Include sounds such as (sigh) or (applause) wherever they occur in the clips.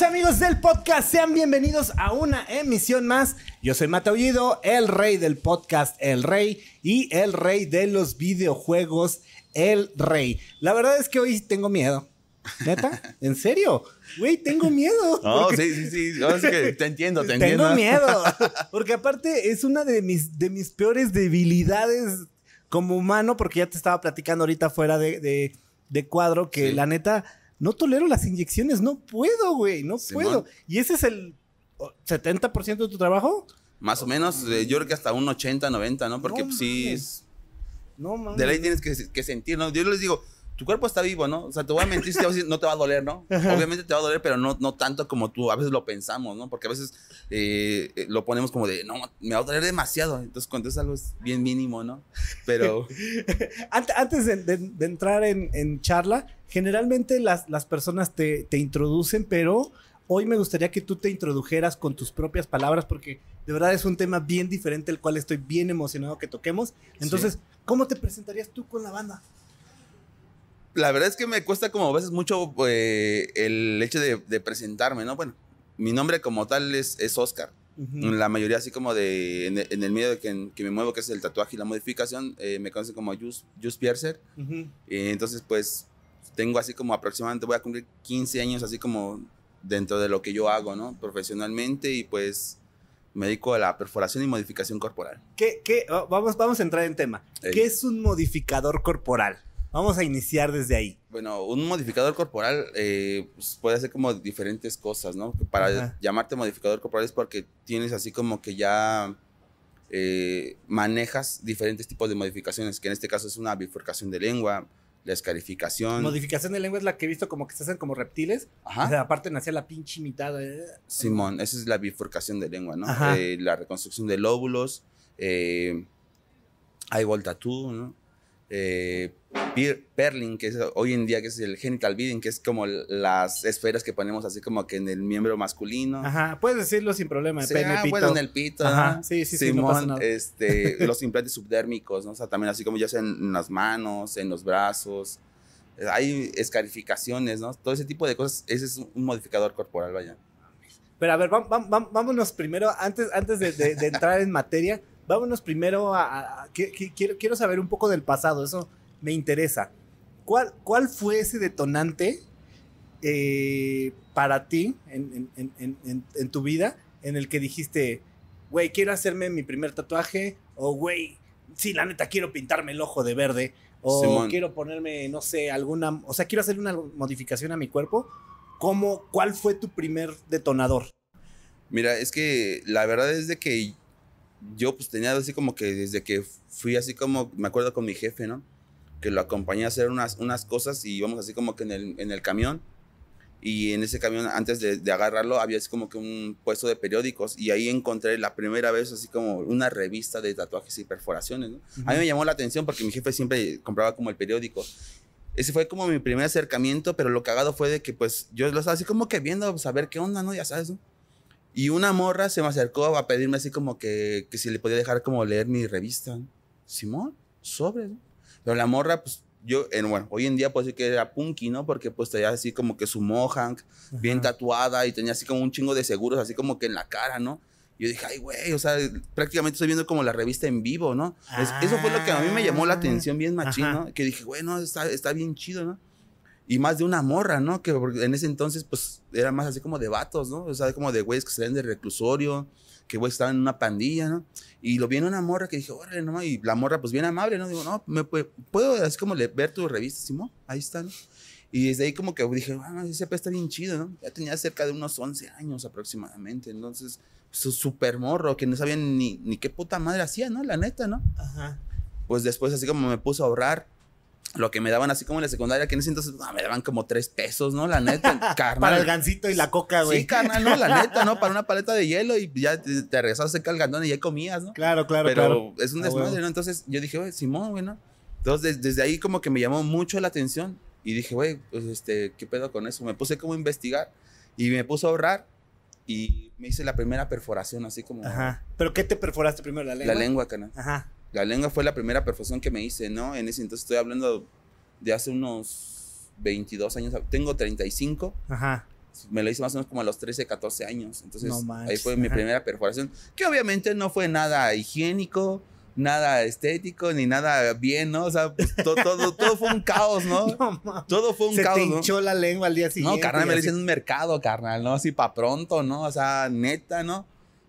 Queridos amigos del podcast, sean bienvenidos a una emisión más. Yo soy Mataullido, el rey del podcast El Rey y el rey de los videojuegos El Rey. La verdad es que hoy tengo miedo. ¿Neta? (laughs) ¿En serio? Güey, tengo miedo. No, sí, sí, sí. es que te entiendo, te Tengo entiendo. miedo. (laughs) Porque aparte es una de mis, de mis peores debilidades como humano, porque ya te estaba platicando ahorita fuera de, de- de cuadro que Sí. la neta no tolero las inyecciones. No puedo, güey, no Simón. puedo. Y ese es el oh, 70% de tu trabajo. Más o menos, eh, yo creo que hasta un 80, 90, ¿no? Porque No pues, sí, es- No, mames. de ley tienes que, que sentir, ¿no? Yo les digo, tu cuerpo está vivo, ¿no? O sea, te voy a mentir si te voy a decir, no te va a doler, ¿no? (laughs) Obviamente te va a doler, pero no, no tanto como tú a veces lo pensamos, ¿no? Porque a veces eh, eh, lo ponemos como de, no, me va a doler demasiado. Entonces, cuando es algo es bien mínimo, ¿no? Pero (laughs) Ant- Antes de, de- de entrar en, en charla, generalmente las, las personas te, te introducen, pero hoy me gustaría que tú te introdujeras con tus propias palabras, porque de verdad es un tema bien diferente, el cual estoy bien emocionado que toquemos. Entonces, ¿cómo te presentarías tú con la banda? la verdad es que me cuesta como a veces mucho eh, el hecho de, de presentarme, ¿no? Bueno, mi nombre como tal es, es Oscar. Ujú. La mayoría así como de, en, el- en el medio de que, que me muevo, que es el tatuaje y la modificación, eh, me conocen como Jus, Jus Piercer. Ujú. Eh, entonces, pues, tengo así como aproximadamente, voy a cumplir 15 años así como dentro de lo que yo hago, ¿no? Profesionalmente y pues me dedico a la perforación y modificación corporal. ¿Qué, qué- oh, vamos, vamos a entrar en tema. ¿Qué es un modificador corporal? Vamos a iniciar desde ahí. Bueno, un modificador corporal eh, pues, puede hacer como diferentes cosas, ¿no? Para Ajá. llamarte modificador corporal es porque tienes así como que ya eh, manejas diferentes tipos de modificaciones, que en este caso es una bifurcación de lengua, la escarificación. Modificación de lengua es la que he visto como que se hacen como reptiles. Ajá. O sea, aparte nació la pinche mitad. eh. Simón, esa es la bifurcación de lengua, ¿no? Ajá. Eh, la reconstrucción de lóbulos, eh, eyeball tattoo, ¿no? Eh, perling, que es hoy en día que es el genital beading, que es como las esferas que ponemos así como que en el miembro masculino. Ajá, puedes decirlo sin problema. Sí, pene, ah, pito. bueno, en el pito. Ajá, ¿no? sí, sí, sí, no Simón, pasa nada. este, (laughs) los implantes subdérmicos, ¿no? O sea, también así como ya sea en, las manos, en los brazos. Eh, Hay escarificaciones, ¿no? Todo ese tipo de cosas. Ese es un modificador corporal, vaya. Pero a ver, vámonos primero, antes, antes de, de- de entrar en materia, vámonos primero a... a- a- que- que- quiero, quiero saber un poco del pasado, eso me interesa. ¿Cuál, cuál fue ese detonante eh, para ti en, en- en- en- en tu vida en el que dijiste, güey, quiero hacerme mi primer tatuaje? O, güey, sí, la neta, quiero pintarme el ojo de verde. O Simón. quiero ponerme, no sé, alguna... O sea, quiero hacer una modificación a mi cuerpo. ¿Cómo, ¿Cuál fue tu primer detonador? Mira, es que la verdad es de que yo pues tenía así como que desde que fui así como, me acuerdo con mi jefe, ¿no? Que lo acompañé a hacer unas, unas cosas y íbamos así como que en el, en el camión. Y en ese camión, antes de, de agarrarlo, había así como que un puesto de periódicos y ahí encontré la primera vez así como una revista de tatuajes y perforaciones, ¿no? A mí me llamó la atención porque mi jefe siempre compraba como el periódico. Ese fue como mi primer acercamiento, pero lo cagado fue de que pues yo lo estaba así como que viendo, pues, a ver qué onda, ¿no? Ya sabes, ¿no? Y una morra se me acercó a pedirme así como que, que si le podía dejar como leer mi revista. ¿no? Simón, sobre, ¿no? Pero la morra, pues yo, en, bueno, hoy en día puedo decir que era punky, ¿no? Porque pues tenía así como que su mohawk bien tatuada y tenía así como un chingo de seguros, así como que en la cara, ¿no? Yo dije, ay, güey, o sea, prácticamente estoy viendo como la revista en vivo, ¿no? Es- eso fue lo que a mí me llamó la atención bien machín, Ajá. ¿no? Que dije, güey, no, está, está bien chido, ¿no? Y más de una morra, ¿no? Que en ese entonces, pues, era más así como de vatos, ¿no? O sea, como de güeyes que salían del reclusorio, que güeyes estaban en una pandilla, ¿no? Y lo vi en una morra que dije, órale, no, y la morra, pues, bien amable, ¿no? Digo, no, ¿me puede- puedo así como le- ver tu revista, Simón? Ahí está, ¿no? Y desde ahí como que dije, bueno, ese pe está bien chido, ¿no? Ya tenía cerca de unos 11 años aproximadamente, entonces, su súper morro, que no sabían ni, ni qué puta madre hacía, ¿no? La neta, ¿no? Ajá. Pues después así como me puse a ahorrar, lo que me daban así como en la secundaria, que en ese entonces ah, me daban como tres pesos, ¿no? La neta, (laughs) carnal. Para el gancito y la coca, güey. Sí, carnal, no, la (laughs) neta, ¿no? Para una paleta de hielo y ya te, te regresabas seca el gandón y ya comías, ¿no? Claro, claro, Pero claro. es un A huevo. desmadre, ¿no? Entonces yo dije, güey, Simón, güey, ¿no? Entonces des- desde ahí como que me llamó mucho la atención y dije, güey, pues este, ¿qué pedo con eso? Me puse como a investigar y me puse a ahorrar y me hice la primera perforación, así como Ajá. ¿Pero qué te perforaste primero? ¿La lengua? la lengua, canal. Ajá. La lengua fue la primera perforación que me hice, ¿no? En ese entonces estoy hablando de hace unos 22 años. Tengo 35 Ajá. me lo hice más o menos como a los 13, 14 años. Entonces, No ahí fue mi ajá. primera perforación, que obviamente no fue nada higiénico, nada estético, ni nada bien, ¿no? O sea, pues, to- todo, todo fue un caos, ¿no? (laughs) No. Todo fue un Se caos, te ¿no? hinchó la lengua al día siguiente. No, carnal, me lo hice en un mercado, carnal, ¿no? Así para pronto, ¿no? O sea, neta, ¿no?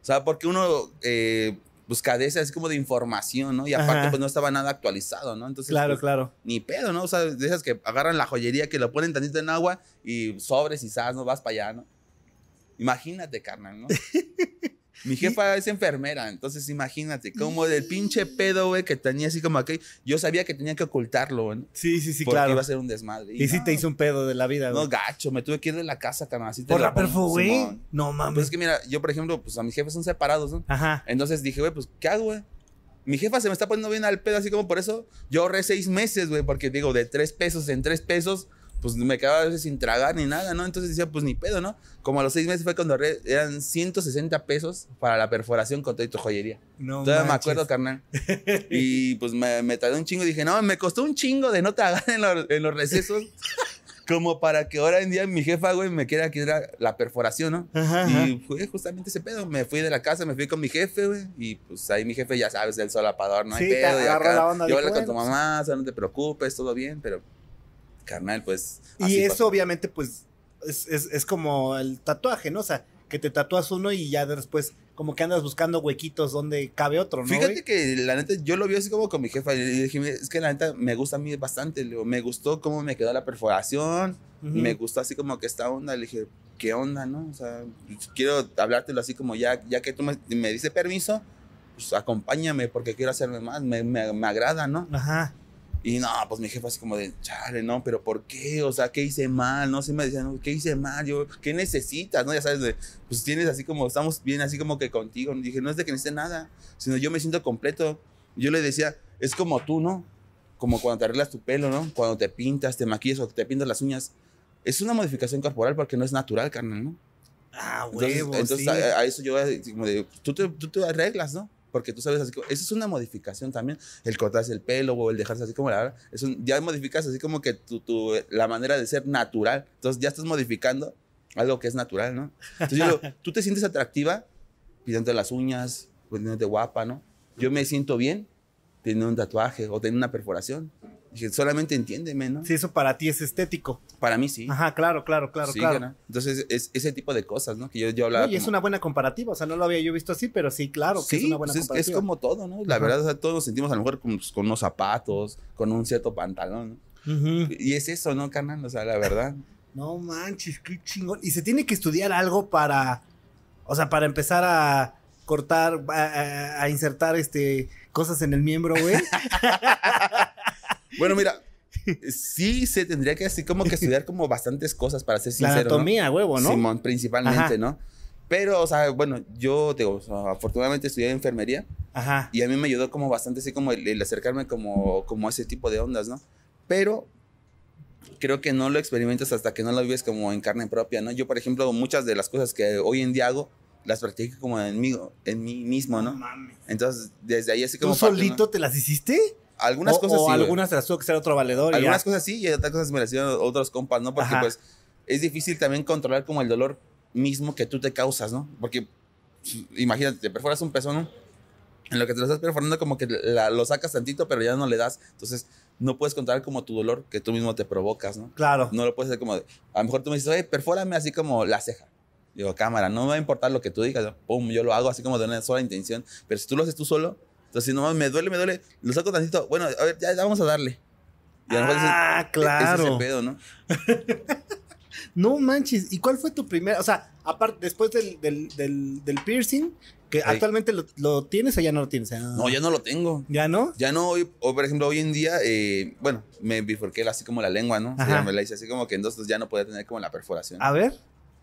O sea, porque uno eh, pues carece así como de información, ¿no? Y aparte, Ajá. pues no estaba nada actualizado, ¿no? Entonces, Claro, pues, claro. ni pedo, ¿no? O sea, de esas que agarran la joyería, que lo ponen tantito en agua y sobres y sas, ¿no? Vas para allá, ¿no? Imagínate, carnal, ¿no? (laughs) Mi jefa es enfermera, entonces imagínate, como del pinche pedo, güey, que tenía así como aquí. Yo sabía que tenía que ocultarlo, güey. ¿no? Sí, sí, sí, porque claro. iba a ser un desmadre. Y sí no, te hizo un pedo de la vida, No, güey. gacho, me tuve que ir de la casa, carnal. Así Por la perfo, güey. No mames. Pues es que mira, yo por ejemplo, pues a mis jefes son separados, ¿no? Ajá. Entonces dije, güey, pues, ¿qué hago, güey? Mi jefa se me está poniendo bien al pedo, así como por eso yo ahorré seis meses, güey, porque digo, de tres pesos en tres pesos, pues me quedaba a veces sin tragar ni nada, ¿no? Entonces decía, pues ni pedo, ¿no? Como a los seis meses fue cuando eran 160 pesos para la perforación con toda tu joyería. No Todavía me manches. acuerdo, carnal. Y pues me, me tardé un chingo y dije, no, me costó un chingo de no tragar en, los- en los recesos. (laughs) Como para que ahora en día mi jefa, güey, me quiera quitar la perforación, ¿no? Ajá, ajá. Y fue justamente ese pedo. Me fui de la casa, me fui con mi jefe, güey. Y pues ahí mi jefe, ya sabes, el solapador, no hay Sí, te pedo. agarró acá, la onda, Yo hablé con tu mamá, o sea, no te preocupes, todo bien, pero carnal, pues. Y eso pasó. obviamente pues es, es, es como el tatuaje, ¿no? O sea, que te tatúas uno y ya después como que andas buscando huequitos donde cabe otro, ¿no? Fíjate güey? que la neta, yo lo vi así como con mi jefa. Y dije, "Mira, es que la neta me gusta a mí bastante. le digo, me gustó cómo me quedó la perforación. Ujú. Me gustó así como que esta onda. Le dije, ¿qué onda, no? O sea, pues, quiero hablártelo así como ya, ya que tú me, me diste permiso, pues acompáñame porque quiero hacerme más. Me, me, me agrada, ¿no? Ajá. Y no, pues mi jefa así como de, chale, no, pero ¿por qué? O sea, ¿qué hice mal? No sé, me decían, no, ¿qué hice mal? Yo, ¿qué necesitas? ¿No? Ya sabes, de, pues tienes así como, estamos bien así como que contigo. Dije, no es de que necesite nada, sino yo me siento completo. Yo le decía, es como tú, ¿no? Como cuando te arreglas tu pelo, ¿no? Cuando te pintas, te maquillas o te pintas las uñas. Es una modificación corporal porque no es natural, carnal, ¿no? Ah, Entonces, huevo, entonces sí. a, a eso yo como de, tú te, tú te arreglas, ¿no? Porque tú sabes así como, eso es una modificación también, el cortarse el pelo o el dejarse así como la es un- ya modificas así como que tu, tu- la manera de ser natural, entonces ya estás modificando algo que es natural, ¿no? Entonces yo digo, (laughs) tú te sientes atractiva pintándote las uñas, poniéndote guapa, ¿no? Yo me siento bien teniendo un tatuaje o teniendo una perforación. Solamente entiéndeme, ¿no? Sí, eso para ti es estético. Para mí sí. Ajá, claro, claro, claro, Sí, claro. ¿no? Entonces es ese tipo de cosas, ¿no? Que yo, yo hablaba No, y es como- una buena comparativa, o sea, no lo había yo visto así, pero sí, claro, que sí, es una buena pues es, es comparativa. como todo, ¿no? La Ajá. verdad, o sea, todos nos sentimos a lo mejor con, pues, con unos zapatos, con un cierto pantalón, ¿no? Y es eso, ¿no, carnal? O sea, la verdad. (laughs) No manches, qué chingón. Y se tiene que estudiar algo para, o sea, para empezar a cortar, a, a- a insertar este cosas en el miembro, güey. (laughs) Bueno, mira, sí se tendría que así como que estudiar como bastantes cosas para ser La sincero, ¿no? anatomía, huevo, ¿no? Simón, principalmente, Ajá. ¿no? Pero, o sea, bueno, yo, digo, o sea, afortunadamente estudié enfermería Ajá. y a mí me ayudó como bastante así como el, el acercarme como, como a ese tipo de ondas, ¿no? Pero creo que no lo experimentas hasta que no lo vives como en carne propia, ¿no? Yo, por ejemplo, muchas de las cosas que hoy en día hago, las practico como en mí, en mí mismo, ¿no? mames. Entonces, desde ahí así ¿Tú como... parte, ¿no? solito te las hiciste? Algunas o, cosas o sí, algunas te las tuvo que hacer otro valedor. Algunas ya. cosas sí y otras cosas me las hicieron otros compas, ¿no? Porque Ajá. pues es difícil también controlar como el dolor mismo que tú te causas, ¿no? Porque imagínate, te perforas un pezón, ¿no? En lo que te lo estás perforando como que la- lo sacas tantito, pero ya no le das. Entonces no puedes controlar como tu dolor que tú mismo te provocas, ¿no? Claro. No lo puedes hacer como de, a lo mejor tú me dices, oye, perfórame así como la ceja. Digo, cámara, no me va a importar lo que tú digas. Pum, yo lo hago así como de una sola intención. Pero si tú lo haces tú solo, entonces si no me duele, me duele, lo saco tantito. Bueno, a ver, ya, ya vamos a darle. Y a lo mejor dices, Ah, "E- ese claro. Es ese pedo, ¿no? (laughs) No manches. ¿Y cuál fue tu primer, o sea, aparte, después del, del, del, del piercing, que actualmente lo, lo tienes o ya no lo tienes? Ah. No, ya no lo tengo. ¿Ya no? Ya no, hoy- o por ejemplo, hoy en día, eh, bueno, me bifurqué así como la lengua, ¿no? O sea, me la hice así como que entonces ya no podía tener como la perforación. A ver.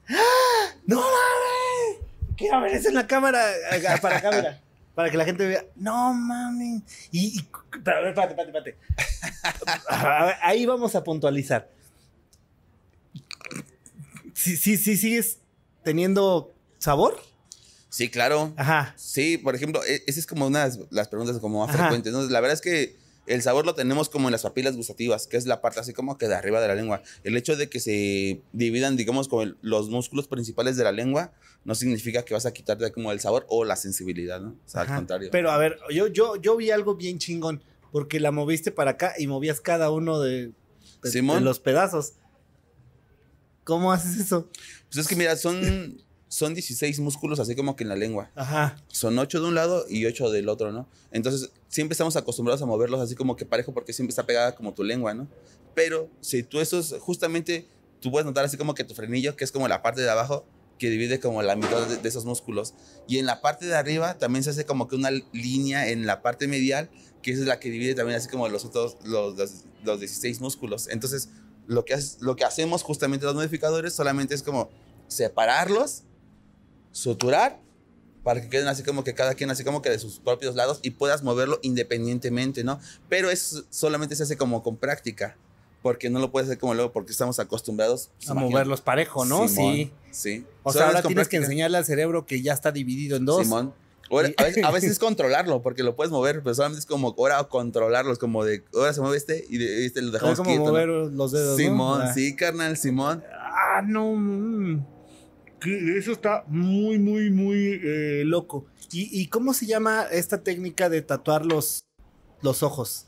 ¡Ah! ¡No mames! Quiero ver eso en la cámara. Para acá, mira. (laughs) Para que la gente vea. No mames. Y, y- espérate, espérate, espérate. (laughs) Ahí vamos a puntualizar. Sí, sí, sí, sigues teniendo sabor. Sí, claro. Ajá. Sí, por ejemplo, e- esa es como una de las preguntas como más Ajá. frecuentes, ¿no? La verdad es que el sabor lo tenemos como en las papilas gustativas, que es la parte así como que de arriba de la lengua. El hecho de que se dividan, digamos, como los músculos principales de la lengua, no significa que vas a quitarte como el sabor o la sensibilidad, ¿no? O sea, al contrario. Pero a ver, yo, yo, yo vi algo bien chingón, porque la moviste para acá y movías cada uno de, de los pedazos. ¿Cómo haces eso? Pues es que mira, son son 16 músculos así como que en la lengua. Ajá. Son 8 de un lado y 8 del otro, ¿no? Entonces, siempre estamos acostumbrados a moverlos así como que parejo porque siempre está pegada como tu lengua, ¿no? Pero si tú esos, justamente, tú puedes notar así como que tu frenillo, que es como la parte de abajo, que divide como la mitad de, esos músculos. Y en la parte de arriba también se hace como que una línea en la parte medial, que es la que divide también así como los otros, los, los, 16 músculos. Entonces, lo que, lo que hacemos justamente los modificadores solamente es como separarlos suturar para que queden así como que cada quien así como que de sus propios lados y puedas moverlo independientemente, ¿no? Pero eso solamente se hace como con práctica, porque no lo puedes hacer como luego porque estamos acostumbrados pues, a moverlos parejo, ¿no? sí. Sí. O sea, ahora tienes que enseñarle al cerebro que ya está dividido en dos. Simón. a, veces, (laughs) es controlarlo, porque lo puedes mover, pero solamente es como ahora controlarlo, es como de ahora se mueve este y este lo dejamos como mover los dedos. Simón, ah. sí, carnal, Simón. Ah, no. Eso está muy, muy, muy eh, loco. ¿Y, cómo se llama esta técnica de tatuar los, los ojos?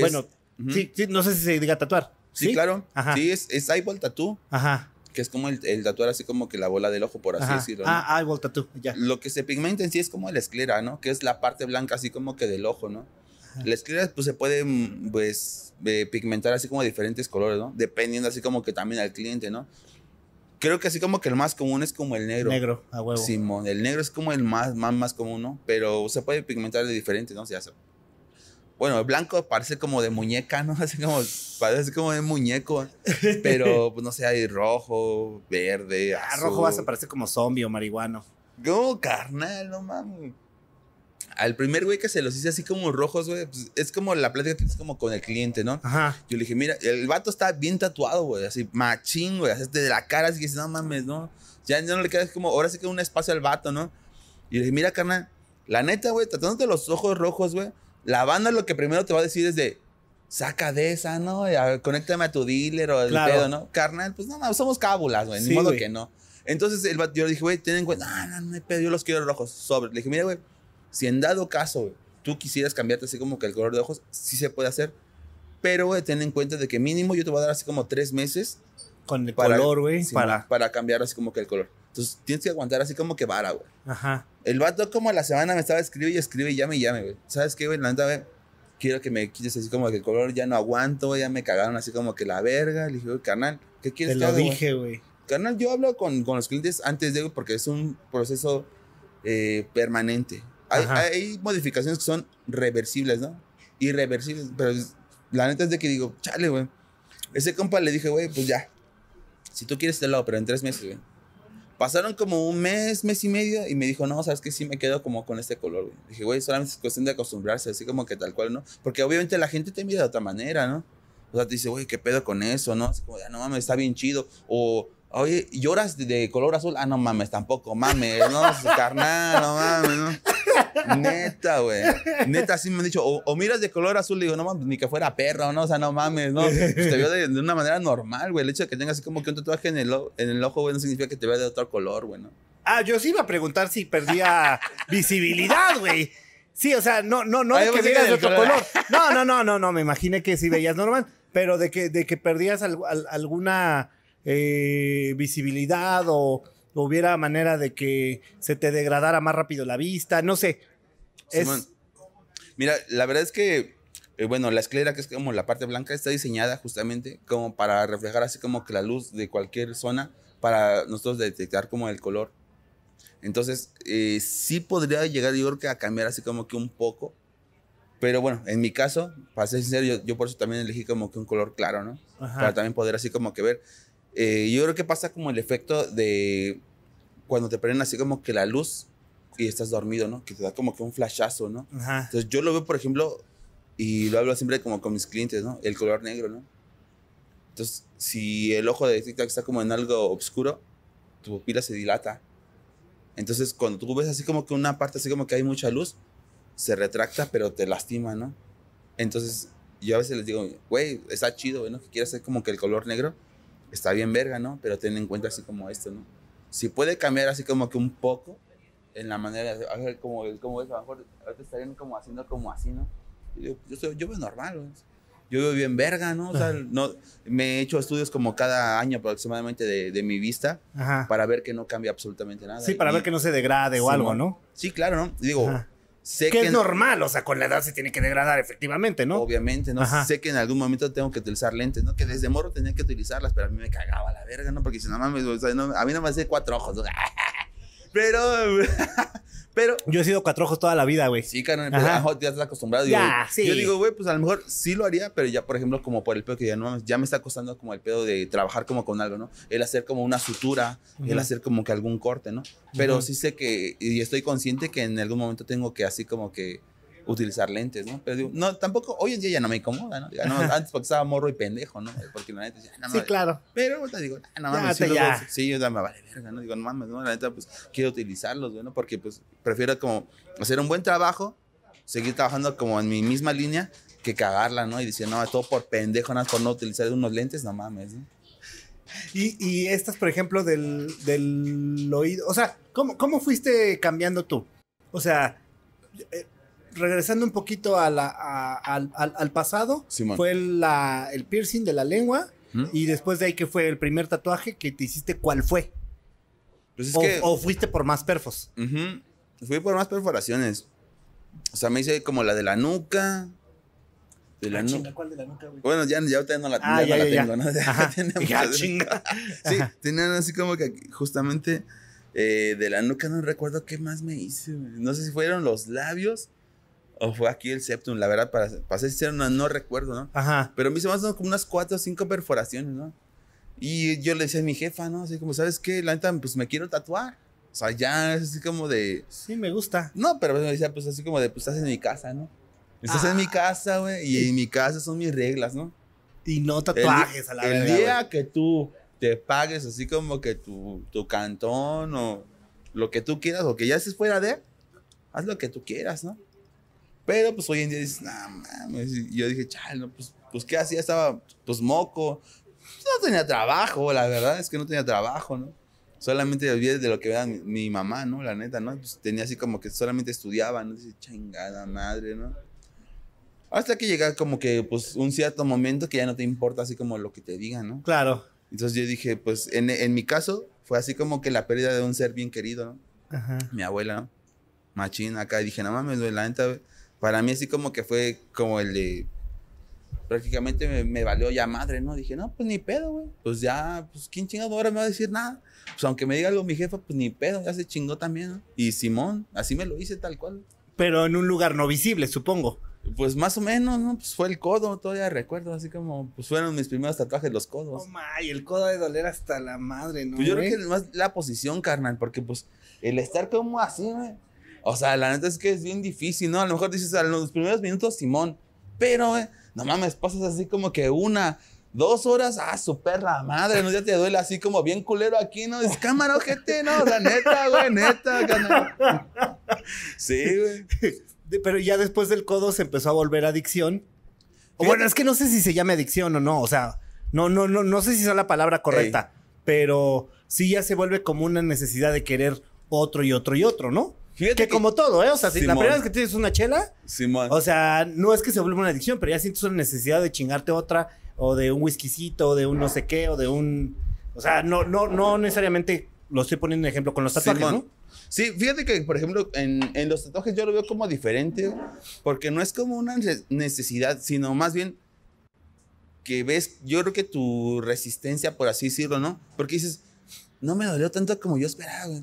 bueno, sí, no sé si se diga tatuar. Sí, claro. Sí, es, es eyeball tattoo. Ajá. Que es como el, tatuar así como que la bola del ojo, por así decirlo. Ah, eyeball tattoo, ya. Lo que se pigmenta en sí es como la esclera, ¿no? Que es la parte blanca así como que del ojo, ¿no? La esclera pues se puede mm, pues pigmentar así como diferentes colores, ¿no? Dependiendo así como que también al cliente, ¿no? Creo que así como que el más común es como el negro. Negro, a huevo. Simón, el negro es como el más, más, más común, ¿no? Pero se puede pigmentar de diferente, ¿no? O bueno, el blanco parece como de muñeca, ¿no? (laughs) Así como, parece como de muñeco. Pero, (laughs) pues no sé, hay rojo, verde. Ah, rojo vas a parecer como zombie o marihuano. No, carnal, no mames al primer güey que se los hice así como rojos, güey, pues es como la plática que tienes como con el cliente, ¿no? Ajá. Yo le dije, mira, el vato está bien tatuado, güey, así machín, güey, así de la cara, así que no mames, ¿no? Ya, no le queda como, ahora sí que un espacio al vato, ¿no? Y le dije, mira, carnal, la neta, güey, tratándote los ojos rojos, güey, la banda lo que primero te va a decir es de, saca de esa, ¿no? conéctame a tu dealer o el pedo, ¿no? Carnal, pues no, no, somos cábulas, güey, ni modo que no. Entonces el yo le dije, güey, ten en cuenta, no, no, no hay pedo, yo los quiero rojos, sobre. Le dije, mira, güey, si en dado caso tú quisieras cambiarte así como que el color de ojos, sí se puede hacer. Pero, güey, ten en cuenta de que mínimo yo te voy a dar así como tres meses. Con el color, güey. para... para cambiar así como que el color. Entonces tienes que aguantar así como que vara, güey. Ajá. El vato como a la semana me estaba escribiendo y escribe y llame y llame, güey. ¿Sabes qué, güey? La neta, güey, quiero que me quites así como que el color ya no aguanto, ya me cagaron así como que la verga. Le dije, güey, carnal, ¿qué quieres Te lo dije, güey. Carnal, yo hablo con, con, los clientes antes de, porque es un proceso eh, permanente. Hay, modificaciones que son reversibles, ¿no? Irreversibles. Pero la neta es de que digo, chale, güey. Ese compa le dije, güey, pues ya. Si tú quieres este lado, pero en tres meses, güey. Pasaron como un mes, mes y medio, y me dijo, no, sabes que sí me quedo como con este color, güey. Dije, güey, solamente es cuestión de acostumbrarse, así como que tal cual, ¿no? Porque obviamente la gente te mira de otra manera, ¿no? O sea, te dice, güey, ¿qué pedo con eso, no? Así como, ya no mames, está bien chido. O Oye, ¿lloras de color azul? Ah, no mames, tampoco, mames, no, carnal, no mames, no. Neta, güey. Neta, sí me han dicho, o, miras de color azul, digo, no mames, ni que fuera perro, ¿no? O sea, no mames, ¿no? Pues te veo de, una manera normal, güey. El hecho de que tengas así como que un tatuaje en el, en el ojo, güey, no significa que te vea de otro color, güey, ¿no? Ah, yo sí iba a preguntar si perdía visibilidad, güey. Sí, o sea, no, no, no de que veas de otro color. No, no, no, no, no, me imaginé que sí veías normal, pero de que, de que perdías alguna eh, visibilidad o, hubiera manera de que se te degradara más rápido la vista, no sé. Mira, la verdad es que, eh, bueno, la esclera, que es como la parte blanca, está diseñada justamente como para reflejar así como que la luz de cualquier zona para nosotros detectar como el color. Entonces, eh, sí podría llegar yo creo que a cambiar así como que un poco. Pero bueno, en mi caso, para ser sincero, yo, por eso también elegí como que un color claro, ¿no? Para también poder así como que ver. Eh, yo creo que pasa como el efecto de cuando te prenden así como que la luz y estás dormido, ¿no? Que te da como que un flashazo, ¿no? Entonces yo lo veo, por ejemplo, y lo hablo siempre como con mis clientes, ¿no? El color negro, ¿no? Entonces, si el ojo de TikTok está como en algo oscuro, tu pupila se dilata. Entonces, cuando tú ves así como que una parte así como que hay mucha luz, se retracta, pero te lastima, ¿no? Entonces, yo a veces les digo, güey, está chido, ¿no? Que quieras hacer como que el color negro, está bien verga, ¿no? Pero ten en cuenta así como esto, ¿no? Si puede cambiar así como que un poco en la manera de hacer como, como es, a lo mejor ahorita estarían como haciendo como así, ¿no? Yo, yo, soy, yo veo normal, güey. Yo veo bien verga, ¿no? O sea, no, me he hecho estudios como cada año aproximadamente de, de mi vista Ajá. para ver que no cambia absolutamente nada. Sí, para Y- ver que no se degrade o Sí, algo. ¿no? Sí, claro, ¿no? Digo, Ajá. Sé Que que... es normal, o sea, con la edad se tiene que degradar, efectivamente, ¿no? Obviamente, ¿no? Ajá. Sé que en algún momento tengo que utilizar lentes, ¿no? Que desde morro tenía que utilizarlas, pero a mí me cagaba la verga, ¿no? Porque si no mames, o sea, no- a mí no me hace cuatro ojos, ¿no? (laughs) Pero, (laughs) pero, Yo he sido cuatro ojos toda la vida, güey. sí, carnal, pero, ajá, ya estás acostumbrado. Digo, Ya, sí. Yo digo, güey, pues a lo mejor sí lo haría, pero ya, por ejemplo, como por el pedo que ya no mames, ya me está costando como el pedo de trabajar como con algo, ¿no? El hacer como una sutura, el Ujú. hacer como que algún corte, ¿no? Pero sí sé que, y estoy consciente que en algún momento tengo que así como que utilizar lentes, ¿no? Pero digo, no, tampoco, hoy en día ya no me incomoda, ¿no? Digo, no, (laughs) antes porque estaba morro y pendejo, ¿no? Porque la neta, ya, no Sí, claro. Pero ahorita digo, ah, no mames, te- sí, luego- sí, yo ya me vale verga, ¿no? Digo, no mames, ¿no? La neta, pues quiero utilizarlos, ¿no? Porque pues prefiero como hacer un buen trabajo, seguir trabajando como en mi misma línea, que cagarla, ¿no? Y decir, no, todo por pendejo, nada por no utilizar unos lentes, no mames, ¿no? Y, y estas, por ejemplo, del, del oído. O sea, ¿cómo, ¿cómo fuiste cambiando tú? O sea, eh, regresando un poquito a la- a- al, al- al pasado, Simón. fue la, el piercing de la lengua. ¿Mm? Y después de ahí, que fue el primer tatuaje que te hiciste? ¿Cuál fue? Pues es o, que... o fuiste por más perfos? Fui por más perforaciones. O sea, me hice como la de la nuca. De la Ah, nuca. chinga, ¿cuál de la nuca, güey? Bueno, ya, ya ahorita no la, Ah, ya ya, la tengo, ¿no? (laughs) Ya (laughs) tenemos- Ya, chinga. Sí, tenían así como que justamente eh, de la nuca no recuerdo qué más me hice. No sé si fueron los labios o fue aquí el septum. La verdad, para, para ser sincero, no, no recuerdo, ¿no? Ajá. Pero me hice más o menos como unas cuatro o cinco perforaciones, ¿no? Y yo le decía a mi jefa, ¿no? Así como, ¿sabes qué? La neta, pues me quiero tatuar. O sea, ya es así como de... Sí, me gusta. No, pero me decía, pues así como de, pues estás en mi casa, ¿no? Estás en mi Ah. casa, güey, y en mi casa son mis reglas, ¿no? Y no El, tatuajes a la el día que tú te pagues así como que tu, tu cantón o lo que tú quieras o que ya estés fuera de, haz lo que tú quieras, ¿no? Pero pues hoy en día dices, no mames, y yo dije, chal, no, pues, pues ¿qué hacía? Estaba pues moco, no tenía trabajo, la verdad es que no tenía trabajo, ¿no? Solamente vivía de lo que veía mi, mi mamá, ¿no? La neta, ¿no? Pues tenía así como que solamente estudiaba, ¿no? Dice, chingada madre, ¿no? Hasta que llega como que, pues, un cierto momento que ya no te importa así como lo que te digan, ¿no? Claro. Entonces yo dije, pues, en, en mi caso, fue así como que la pérdida de un ser bien querido, ¿no? Ajá. Mi abuela, ¿no? Machín, acá. Y dije, no mames, la neta, para mí así como que fue como el de... Prácticamente me, me valió ya madre, ¿no? Dije, no, pues ni pedo, güey. Pues ya, pues, ¿quién chingado ahora me va a decir nada? Pues aunque me diga algo mi jefa, pues ni pedo, ya se chingó también, ¿no? Y Simón, así me lo hice tal cual. Pero en un lugar no visible, supongo. Pues más o menos, ¿no? Pues fue el codo, todavía recuerdo, así como, pues fueron mis primeros tatuajes los codos. Oh, my, el codo de doler hasta la madre, ¿no? Pues yo creo que más la posición, carnal, porque pues el estar como así, güey. O sea, la neta es que es bien difícil, ¿no? A lo mejor dices a los primeros minutos, Simón. Pero, güey, no mames, pasas así como que una, dos horas, ah, su perra madre, ¿no? Ya te duele así como bien culero aquí, ¿no? Es cámara, ojete, ¿no? O sea, neta, güey, neta, carnal. Sí, güey. Pero ya después del codo se empezó a volver adicción. O bueno, es que no sé si se llama adicción o no. O sea, no, no, no, no sé si es la palabra correcta. Pero sí ya se vuelve como una necesidad de querer otro y otro y otro, ¿no? Fíjate Que como todo, ¿eh? O sea, si la primera vez que tienes una chela, Simón. o sea, no es que se vuelva una adicción, pero ya sientes una necesidad de chingarte otra, o de un whiskycito, o de un no sé qué, o de un. O sea, no, no, no necesariamente lo estoy poniendo en ejemplo con los tatuajes, Simón. ¿no? Sí, fíjate que, por ejemplo, en, en los tatuajes yo lo veo como diferente, porque no es como una ne- necesidad, sino más bien que ves, yo creo que tu resistencia, por así decirlo, ¿no? Porque dices, no me dolió tanto como yo esperaba, güey.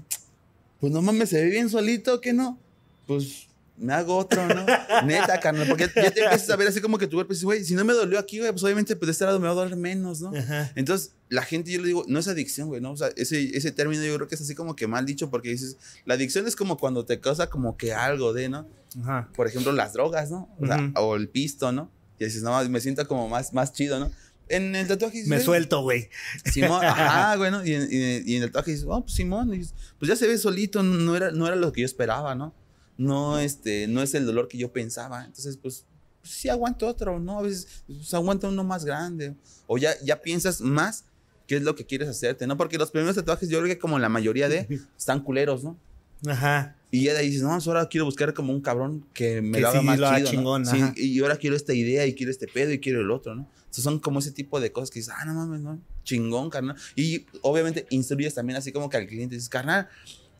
Pues no mames, se ve bien solito, ¿qué no? Pues me hago otro, ¿no? (laughs) Neta, carnal, porque ya te empiezas a ver así como que tu cuerpo dice, güey, si no me dolió aquí, güey, pues obviamente pues de este lado me va a doler menos, ¿no? Ajá. Entonces, la gente, yo le digo, no es adicción, güey, ¿no? O sea, ese, ese término yo creo que es así como que mal dicho porque dices, la adicción es como cuando te causa como que algo de, ¿no? Ajá. Por ejemplo, las drogas, ¿no? O, sea, o el pisto, ¿no? Y dices, no, me siento como más, más chido, ¿no? En el tatuaje Me "Güey, suelto, güey. Simón, (laughs) ajá, güey, ¿no? Y en, y- y en el tatuaje dices, oh, pues Simón, dices, pues ya se ve solito, no era, no era lo que yo esperaba, ¿no? No, este, no es el dolor que yo pensaba. Entonces, pues, pues sí aguanto otro, ¿no? A veces pues, aguanta uno más grande. O ya, ya piensas más qué es lo que quieres hacerte, ¿no? Porque los primeros tatuajes yo creo que como la mayoría de (laughs) están culeros, ¿no? Ajá. Y ya de ahí dices, no, pues ahora quiero buscar como un cabrón que me Que lo haga sí más lo haga chido, ¿no? chingón, Sí, ajá. y ahora quiero esta idea y quiero este pedo y quiero el otro, ¿no? Entonces son como ese tipo de cosas que dices, ah, no mames, no, chingón, carnal. Y obviamente instruyes también así como que al cliente dices, carnal,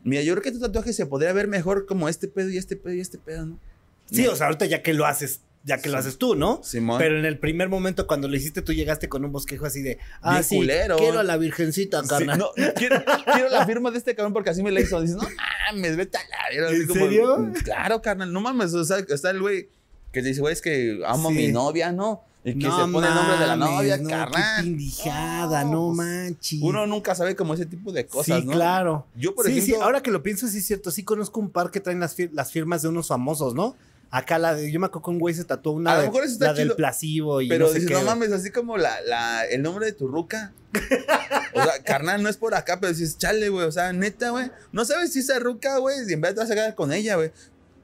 mira, yo creo que tu tatuaje se podría ver mejor como este pedo y este pedo y este pedo, ¿no? Sí, o sea, ahorita ya que lo haces, ya que lo Sí. haces tú, ¿no? Simón. Pero en el primer momento cuando lo hiciste, tú llegaste con un bosquejo así de, ah, Bien sí, culero. quiero a la virgencita, Sí, carnal. no, quiero, quiero la firma de este cabrón porque así me la hizo. Dices, no mames, vete a la verga", así ¿En como, serio? Claro, carnal, no mames. O sea, está el güey que dice, güey, es que amo a Sí. mi novia, ¿no? Y que No se pone el nombre de la novia, no, carnal. Qué No, no, pues, manches. Uno nunca sabe como ese tipo de cosas, sí, ¿no? claro. Yo, por sí, ejemplo. sí, ahora que lo pienso, sí es cierto. Sí conozco un par que traen las, fir- las firmas de unos famosos, ¿no? Acá la de, yo me acuerdo que un güey se tatuó una A lo de- mejor eso está la del chido, placebo y Pero no sé dices, qué. no mames, así como la, la, el nombre de tu ruca. O sea, carnal, no es por acá, pero dices, chale, güey. O sea, neta, güey. No sabes si esa ruca, güey, y en vez te vas a quedar con ella, güey.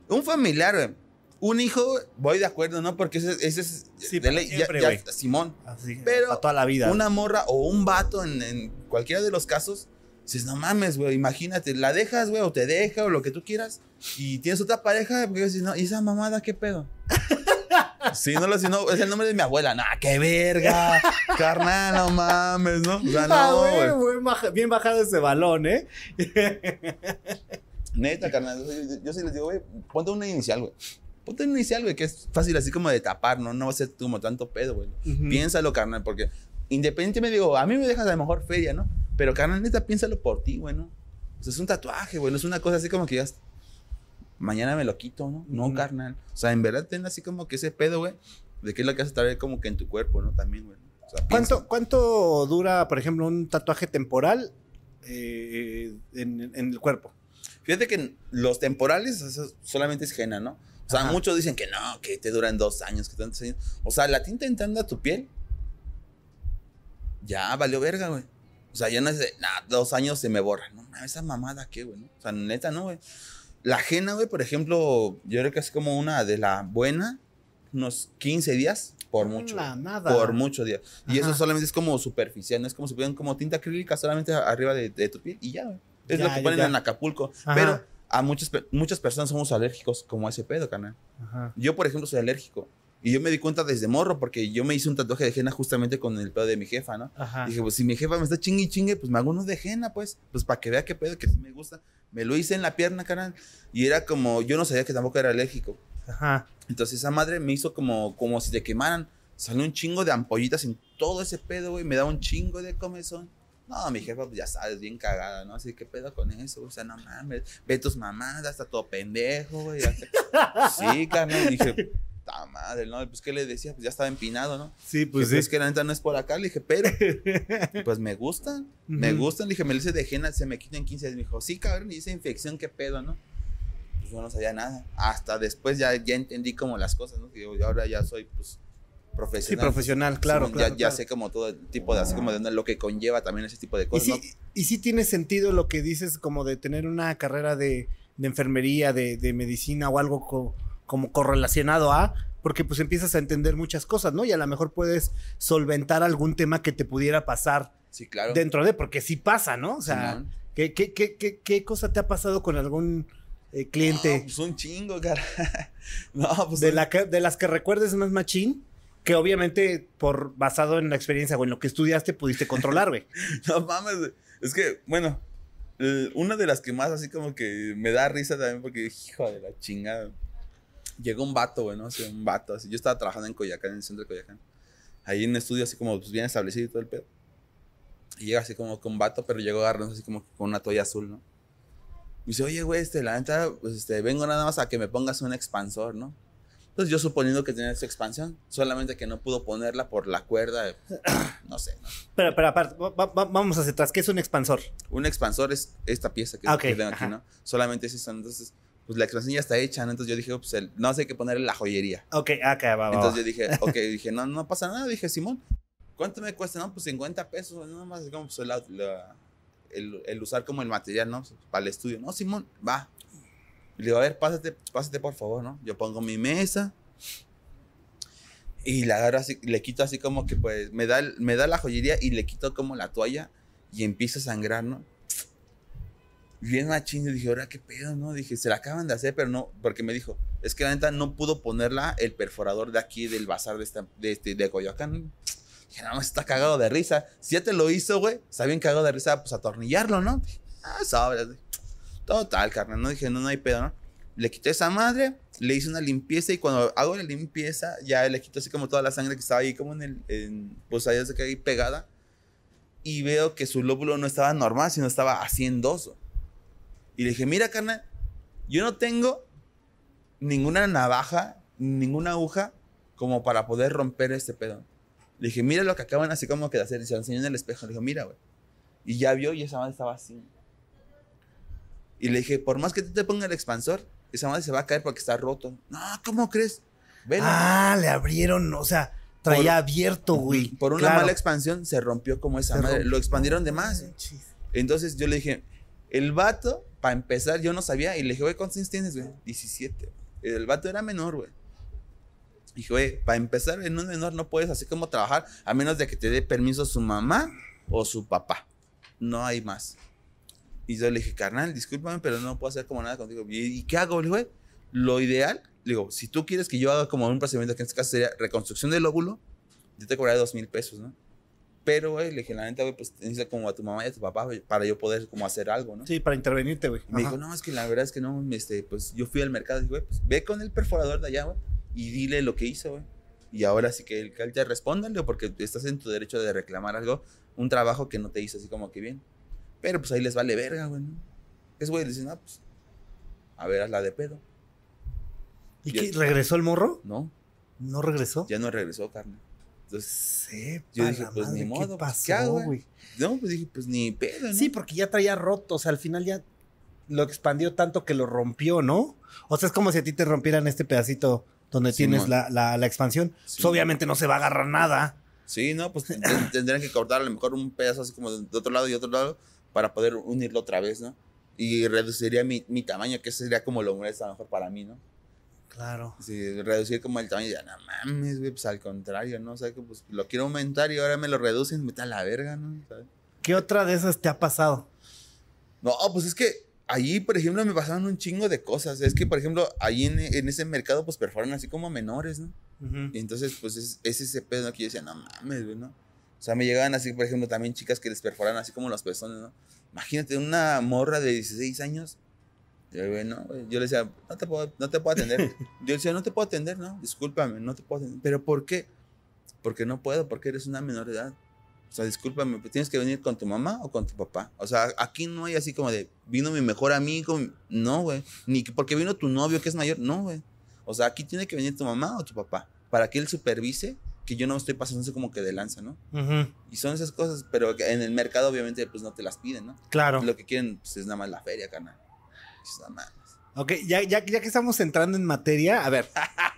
Un familiar, güey. Un hijo, voy de acuerdo, ¿no? Porque ese, ese es. Sí, de para ley, ya-. Simón. Así, Pero para toda la vida. Una morra o un vato en, en cualquiera de los casos. Dices, no mames, güey, imagínate, la dejas, güey, o te deja, o lo que tú quieras, y tienes otra pareja, porque dices, no, ¿y esa mamada qué pedo? (laughs) Sí, no lo sé, no, es el nombre de mi abuela. Nah, qué verga. Carnal, no mames, ¿no? O sea, (laughs) no, bien bajado ese balón, ¿eh? (laughs) Neta, carnal. Yo, yo- yo sí les digo, güey, ponte una inicial, güey. Ponte una inicial, güey, que es fácil así como de tapar, ¿no? No va a ser como tanto pedo, güey. Ujú. Piénsalo, carnal, porque independientemente, digo, a mí me dejas a lo mejor feria, ¿no? Pero, carnal, neta, piénsalo por ti, güey, ¿no? O sea, es un tatuaje, güey, no es una cosa así como que ya mañana me lo quito, ¿no? No, Ujú. carnal. O sea, en verdad ten así como que ese pedo, güey, de qué es lo que vas a traer como que en tu cuerpo, ¿no? También, güey. O sea, ¿Cuánto. ¿Cuánto dura, por ejemplo, un tatuaje temporal eh, en, en el cuerpo? Fíjate que los temporales solamente es henna, ¿no? O sea, Ajá. muchos dicen que no, que te duran dos años, que tantos años. O sea, la tinta entrando a tu piel, ya valió verga, güey. O sea, ya no es de, nah, dos años se me borra. No, esa mamada, ¿qué, güey? no? O sea, neta, no, güey. La henna, güey, por ejemplo, yo creo que es como una de la buena, unos 15 días, por mucho. La nada. Por muchos días. Y eso solamente es como superficial, no es como si como tinta acrílica solamente arriba de, de tu piel y ya, güey. Es Ya, lo que ponen ya. en Acapulco. Ajá. Pero a muchas, muchas personas somos alérgicos como a ese pedo, carnal. Ajá. Yo, por ejemplo, soy alérgico. Y yo me di cuenta desde morro porque yo me hice un tatuaje de henna justamente con el pedo de mi jefa, ¿no? Ajá. Dije, pues si mi jefa me está chingue y chingue, pues me hago uno de henna, pues. Pues para que vea qué pedo, que sí me gusta. Me lo hice en la pierna, carnal. Y era como, yo no sabía que tampoco era alérgico. Ajá. Entonces esa madre me hizo como, como si te quemaran. Salió un chingo de ampollitas en todo ese pedo, güey. Me daba un chingo de comezón. No, mi jefa, pues ya sabes, bien cagada, ¿no? Así, ¿qué pedo con eso? O sea, no mames, ve tus mamadas, está todo pendejo, güey. Sí, carnal, dije, ta madre, ¿no? Pues, ¿qué le decía? Pues ya estaba empinado, ¿no? Sí, Pues pues es sí. que la neta no es por acá, le dije, pero, pues me gustan, me gustan. Le dije, me lo hice de henna, se me quita en 15 días. Me dijo, sí, cabrón, y esa infección, ¿qué pedo, no? Pues yo no sabía nada. Hasta después ya, ya entendí como las cosas, ¿no? Digo, yo ahora ya soy, pues, Sí, profesional. profesional, claro, Sí, claro. ya, ya claro. sé como todo tipo de, así como de lo que conlleva también ese tipo de Y cosas, sí, ¿no? y sí tiene sentido lo que dices, como de tener una carrera de, de enfermería, de, de medicina o algo co- como correlacionado a, porque pues empiezas a entender muchas cosas, ¿no? Y a lo mejor puedes solventar algún tema que te pudiera pasar Sí, claro. dentro de, porque sí pasa, ¿no? O sea. ¿qué, qué, qué, qué, qué cosa te ha pasado con algún eh, No, cliente pues un chingo, cara. (laughs) no, pues de, un- la que- de las que recuerdes más machín? Que obviamente, por basado en la experiencia o en lo que estudiaste, pudiste controlar, güey. (laughs) No mames, güey. es que, bueno, una de las que más así como que me da risa también porque, hijo de la chingada. Llegó un vato, güey, ¿no? Así, un vato, así. Yo estaba trabajando en Coyacán, en el centro de Coyacán. Ahí en un estudio así como pues, bien establecido y todo el pedo. Y llega así como con vato, pero llegó agarrándose así como con una toalla azul, ¿no? Me dice, oye, güey, este, la neta, pues, este, vengo nada más a que me pongas un expansor, ¿no? Entonces yo suponiendo que tenía su expansión, solamente que no pudo ponerla por la cuerda, de- (clears throat) no sé, ¿no? Pero, pero aparte, va- va- vamos hacia atrás. ¿Qué es un expansor? Un expansor es esta pieza que, Ah, ok, que tengo aquí. ¿no? Solamente es eso. Entonces, pues la expansión ya está hecha, ¿no? Entonces yo dije, pues el- no sé hay que ponerle la joyería. Ok, acá va, va, Entonces yo dije, (laughs) ok, dije, no, no pasa nada. Dije, Simón, ¿cuánto me cuesta? No, pues 50 pesos, no más, como pues, la- la- el, el usar como el material, ¿no? Para el estudio. No, Simón, va. Y le digo, a ver, pásate, pásate por favor, ¿no? Yo pongo mi mesa. Y la agarro así, le quito así como que pues me da, me da la joyería y le quito como la toalla y empieza a sangrar, ¿no? Bien machín, y dije, ahora qué pedo, ¿no? Dije, se la acaban de hacer, pero no, porque me dijo, es que la neta no pudo ponerla el perforador de aquí del bazar de, esta, de, este, de Coyoacán. Dije, más está cagado de risa. Si ya te lo hizo, güey, está bien cagado de risa, pues atornillarlo, ¿no? Ah, güey. Total, carnal, ¿no? Dije, no, no hay pedo. Le quité esa madre, le hice una limpieza y cuando hago la limpieza, ya le quito así como toda la sangre que estaba ahí, como en el, en, pues ahí se ahí pegada. Y veo que su lóbulo no estaba normal, sino estaba haciendoso. Y le dije, mira, carnal, yo no tengo ninguna navaja, ninguna aguja como para poder romper este pedo. Le dije, mira lo que acaban así como que de hacer. Y se lo enseñó en el espejo. Le dije, mira, güey. Y ya vio y esa madre estaba así. Y le dije, por más que tú te pongas el expansor, esa madre se va a caer porque está roto. No, ¿cómo crees? Velo. Ah, le abrieron, o sea, traía abierto, güey. Por una Claro. mala expansión se rompió como esa Se madre. rompió. Lo expandieron de más. Entonces yo le dije, el vato, para empezar, yo no sabía. Y le dije, güey, ¿cuántos años tienes, güey? 17. El vato era menor, güey. Dije, güey, para empezar, en un menor no puedes así como trabajar a menos de que te dé permiso su mamá o su papá. No hay más. Y yo le dije, carnal, discúlpame, pero no puedo hacer como nada contigo. ¿Y, y qué hago? Le lo ideal, le digo, si tú quieres que yo haga como un procedimiento, que en este caso sería reconstrucción del óvulo, yo te cobraría dos mil pesos, ¿no? Pero, güey, le dije, la neta, güey, pues necesito como a tu mamá y a tu papá, güey, para yo poder como hacer algo, ¿no? Sí, para intervenirte, güey. Me dijo, no, es que la verdad es que no, este, pues yo fui al mercado y dije, güey, pues ve con el perforador de allá, güey, y dile lo que hizo, güey. Y ahora sí que él te respóndale, porque estás en tu derecho de reclamar algo, un trabajo que no te hizo así como que bien. Pero pues ahí les vale verga, güey, ¿no? Es güey, le dicen, ah, pues, a ver, hazla de pedo. ¿Y qué? ¿Regresó el morro? No, ¿No regresó? ya no regresó, carne. Entonces, Sepa Yo dije, pues, ni modo, ¿Qué pues, pasó, ¿qué hago, güey? no, pues dije, pues ni pedo, ¿no? Sí, porque ya traía roto, o sea, al final ya lo expandió tanto que lo rompió, ¿no? O sea, es como si a ti te rompieran este pedacito donde Sí, tienes la, la- la expansión. Sí. Pues obviamente no se va a agarrar nada. Sí, no, pues ten- tendrían que cortar a lo mejor un pedazo así como de otro lado y otro lado para poder unirlo otra vez, ¿no? Y reduciría mi, mi tamaño, que sería como lo a lo mejor para mí, ¿no? Claro. Sí, reducir como el tamaño, ya no mames, güey, pues al contrario, ¿no? O sea, que pues lo quiero aumentar y ahora me lo reducen, me está la verga, ¿no? ¿Sabes? ¿Qué otra de esas te ha pasado? No, pues es que allí, por ejemplo, me pasaron un chingo de cosas. Es que, por ejemplo, allí en, en ese mercado, pues perforan así como menores, ¿no? Y entonces, pues es, es ese pedo que yo decía, no mames, güey, ¿no? O sea, me llegaban así, por ejemplo, también chicas que les perforan así como los pezones, ¿no? Imagínate una morra de 16 años. Yo, güey, no, güey. Yo le decía, no te, puedo, no te puedo atender. (laughs) Yo le decía, no te puedo atender, ¿no? Discúlpame, no te puedo atender. ¿Pero por qué? Porque no puedo, porque eres una menor de edad. O sea, discúlpame, tienes que venir con tu mamá o con tu papá. O sea, aquí no hay así como de, vino mi mejor amigo. No, güey. Ni que porque vino tu novio que es mayor. No, güey. O sea, aquí tiene que venir tu mamá o tu papá para que él supervise que yo no estoy pasando así como que de lanza, ¿no? Y son esas cosas, pero en el mercado obviamente pues no te las piden, ¿no? Claro. Lo que quieren pues, es nada más la feria, carnal. Es nada más. Ok, ya, ya, ya que estamos entrando en materia, a ver,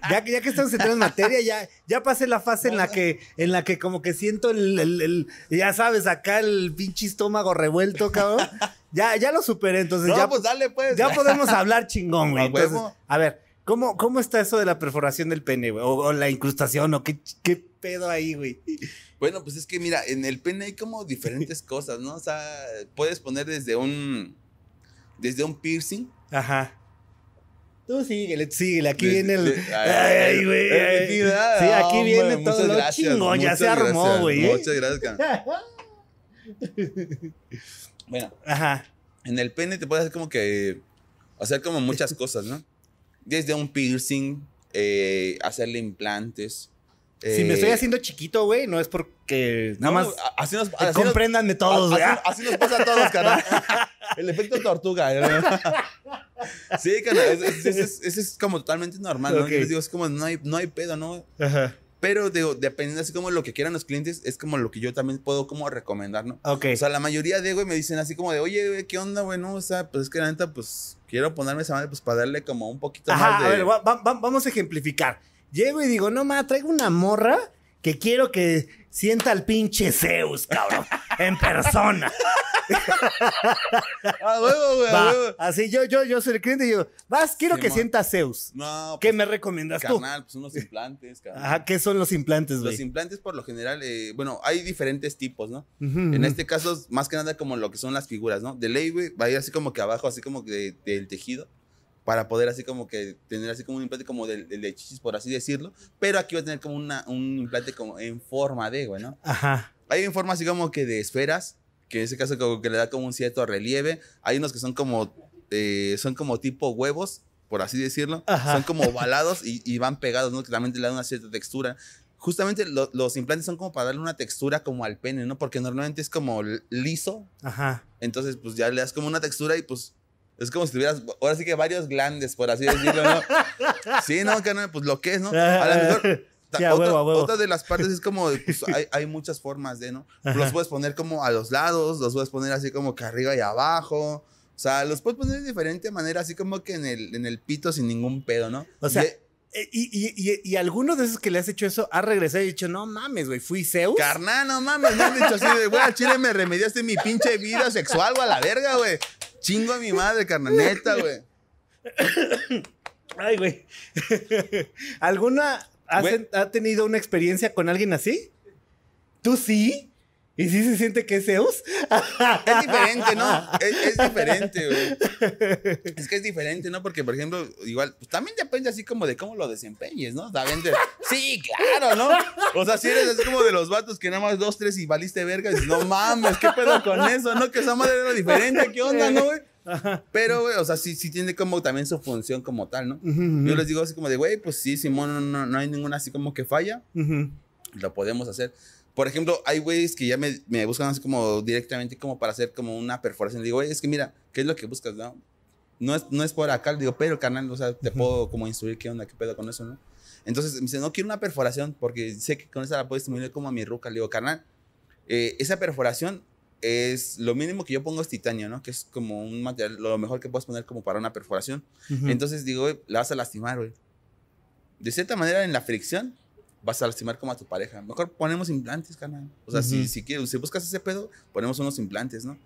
ya, que- ya que estamos entrando en materia, ya, ya pasé la fase en la que, en la que como que siento el, el- el- ya sabes, acá el pinche estómago revuelto, cabrón. Ya, ya lo superé, entonces No, ya, pues dale, pues. ya podemos hablar chingón, güey. Entonces, a ver, ¿cómo, ¿cómo está eso de la perforación del pene, güey? O, o la incrustación, o qué, qué pedo ahí, güey. Bueno, pues es que mira, en el pene hay como diferentes (laughs) cosas, ¿no? O sea, puedes poner desde un desde un piercing. Ajá. Tú síguele, síguele. Aquí de- viene el. de- Ay, (laughs) güey. ay. sí, aquí Hombre, viene todo lo gracias, chingón. Ya se armó, gracias, güey. Muchas gracias. (laughs) Bueno, Ajá. en el pene te puedes hacer como que hacer como muchas cosas, ¿no? Desde un piercing, eh, hacerle implantes. si me eh, estoy haciendo chiquito, güey, no es porque nada no, más así nos, eh, así nos- comprendan de todos, güey. así nos pasa a todos, carnal. (laughs) El efecto tortuga. ¿no? Sí, carnal, ese es, como totalmente normal, ¿no? Ok. Yo les digo, es como, no hay, no hay pedo, ¿no? Ajá. Pero digo, dependiendo así como lo que quieran los clientes, es como lo que yo también puedo como recomendar, ¿no? Ok. O sea, la mayoría de, güey, me dicen así como de, oye, güey, ¿qué onda, güey? No, o sea, pues es que la neta, pues, quiero ponerme esa madre, pues, para darle como un poquito Ajá, más de... a ver, va- va- va- vamos a ejemplificar. Llego y digo, no, ma, traigo una morra que quiero que sienta al pinche Zeus, cabrón, en persona. A huevo, güey, a Va, huevo. así yo, yo, yo soy el cliente y digo, vas, quiero Sí, que sienta Zeus. No, ¿Qué pues, me recomiendas tú? carnal, pues unos implantes, carnal. Ajá, ¿qué son los implantes, Los güey? implantes, por lo general, eh, bueno, hay diferentes tipos, ¿no? Ujú, En ujú. este caso, más que nada como lo que son las figuras, ¿no? De ley, güey, va a ir así como que abajo, así como que de- del tejido, para poder así como que tener así como un implante como del, del de chichis, por así decirlo. Pero aquí va a tener como una, un implante como en forma de, güey, ¿no? Ajá. Hay en forma así como que de esferas, que en ese caso como que le da como un cierto relieve. Hay unos que son como, eh, son como tipo huevos, por así decirlo. Ajá. Son como ovalados y, y van pegados, ¿no? Que también le dan una cierta textura. Justamente lo- los implantes son como para darle una textura como al pene, ¿no? Porque normalmente es como liso, Ajá. entonces pues ya le das como una textura y pues es como si tuvieras, ahora sí que varios glandes, por así decirlo, ¿no? (laughs) Sí, no, carnal, pues lo que es, ¿no? A lo mejor (laughs) Sí, a otra, huevo, a huevo. otra de las partes es como, pues, (laughs) hay, hay muchas formas de, ¿no? Ajá. Los puedes poner como a los lados, los puedes poner así como que arriba y abajo. O sea, los puedes poner de diferente manera, así como que en el, en el pito sin ningún pedo, ¿no? O sea, Y- Eh, Y, y, y, y alguno de esos que le has hecho eso ha regresado y dicho, no mames, güey, fui Zeus. carnal, no mames, me han dicho así de, güey, al chile me remediaste mi pinche vida sexual, güey, a la verga, güey. Chingo a mi madre, carnal, neta, güey. Ay, güey. ¿Alguna has Güey. en- ha tenido una experiencia con alguien así? ¿Tú sí? ¿Y sí se siente que es Zeus? Es diferente, ¿no? Es, es diferente, güey. (laughs) Es que es diferente, ¿no? Porque, por ejemplo, igual, pues también depende así como de cómo lo desempeñes, ¿no? También de- sí, claro, ¿no? O sea, si eres así como de los vatos que nada más dos, tres y valiste verga, y dices, no mames, ¿qué pedo con eso? ¿No? Que esa madre era diferente, ¿qué onda, no, güey? Pero, güey, o sea, sí, sí tiene como también su función como tal, ¿no? Ujú, Yo les digo así como de, güey, pues sí, Simón, no, no, no hay ninguna así como que falla ujú. lo podemos hacer. Por ejemplo, hay güeyes que ya me, me buscan así como directamente como para hacer como una perforación. Le digo, güey, es que mira, ¿qué es lo que buscas? No, no, es, no es por acá. Le digo, pero carnal, o sea, te puedo como instruir qué onda, qué pedo con eso, ¿no? Entonces me dice, no quiero una perforación porque sé que con esa la puedo estimular como a mi ruca. Le digo, carnal, eh, esa perforación es lo mínimo que yo pongo es titanio, ¿no? Que es como un material, lo mejor que puedes poner como para una perforación. Ujú. Entonces digo, la vas a lastimar, güey. De cierta manera, en la fricción, vas a lastimar como a tu pareja. Mejor ponemos implantes, carnal. O sea, si, Ujú. si, quieres, si buscas ese pedo, ponemos unos implantes, ¿no?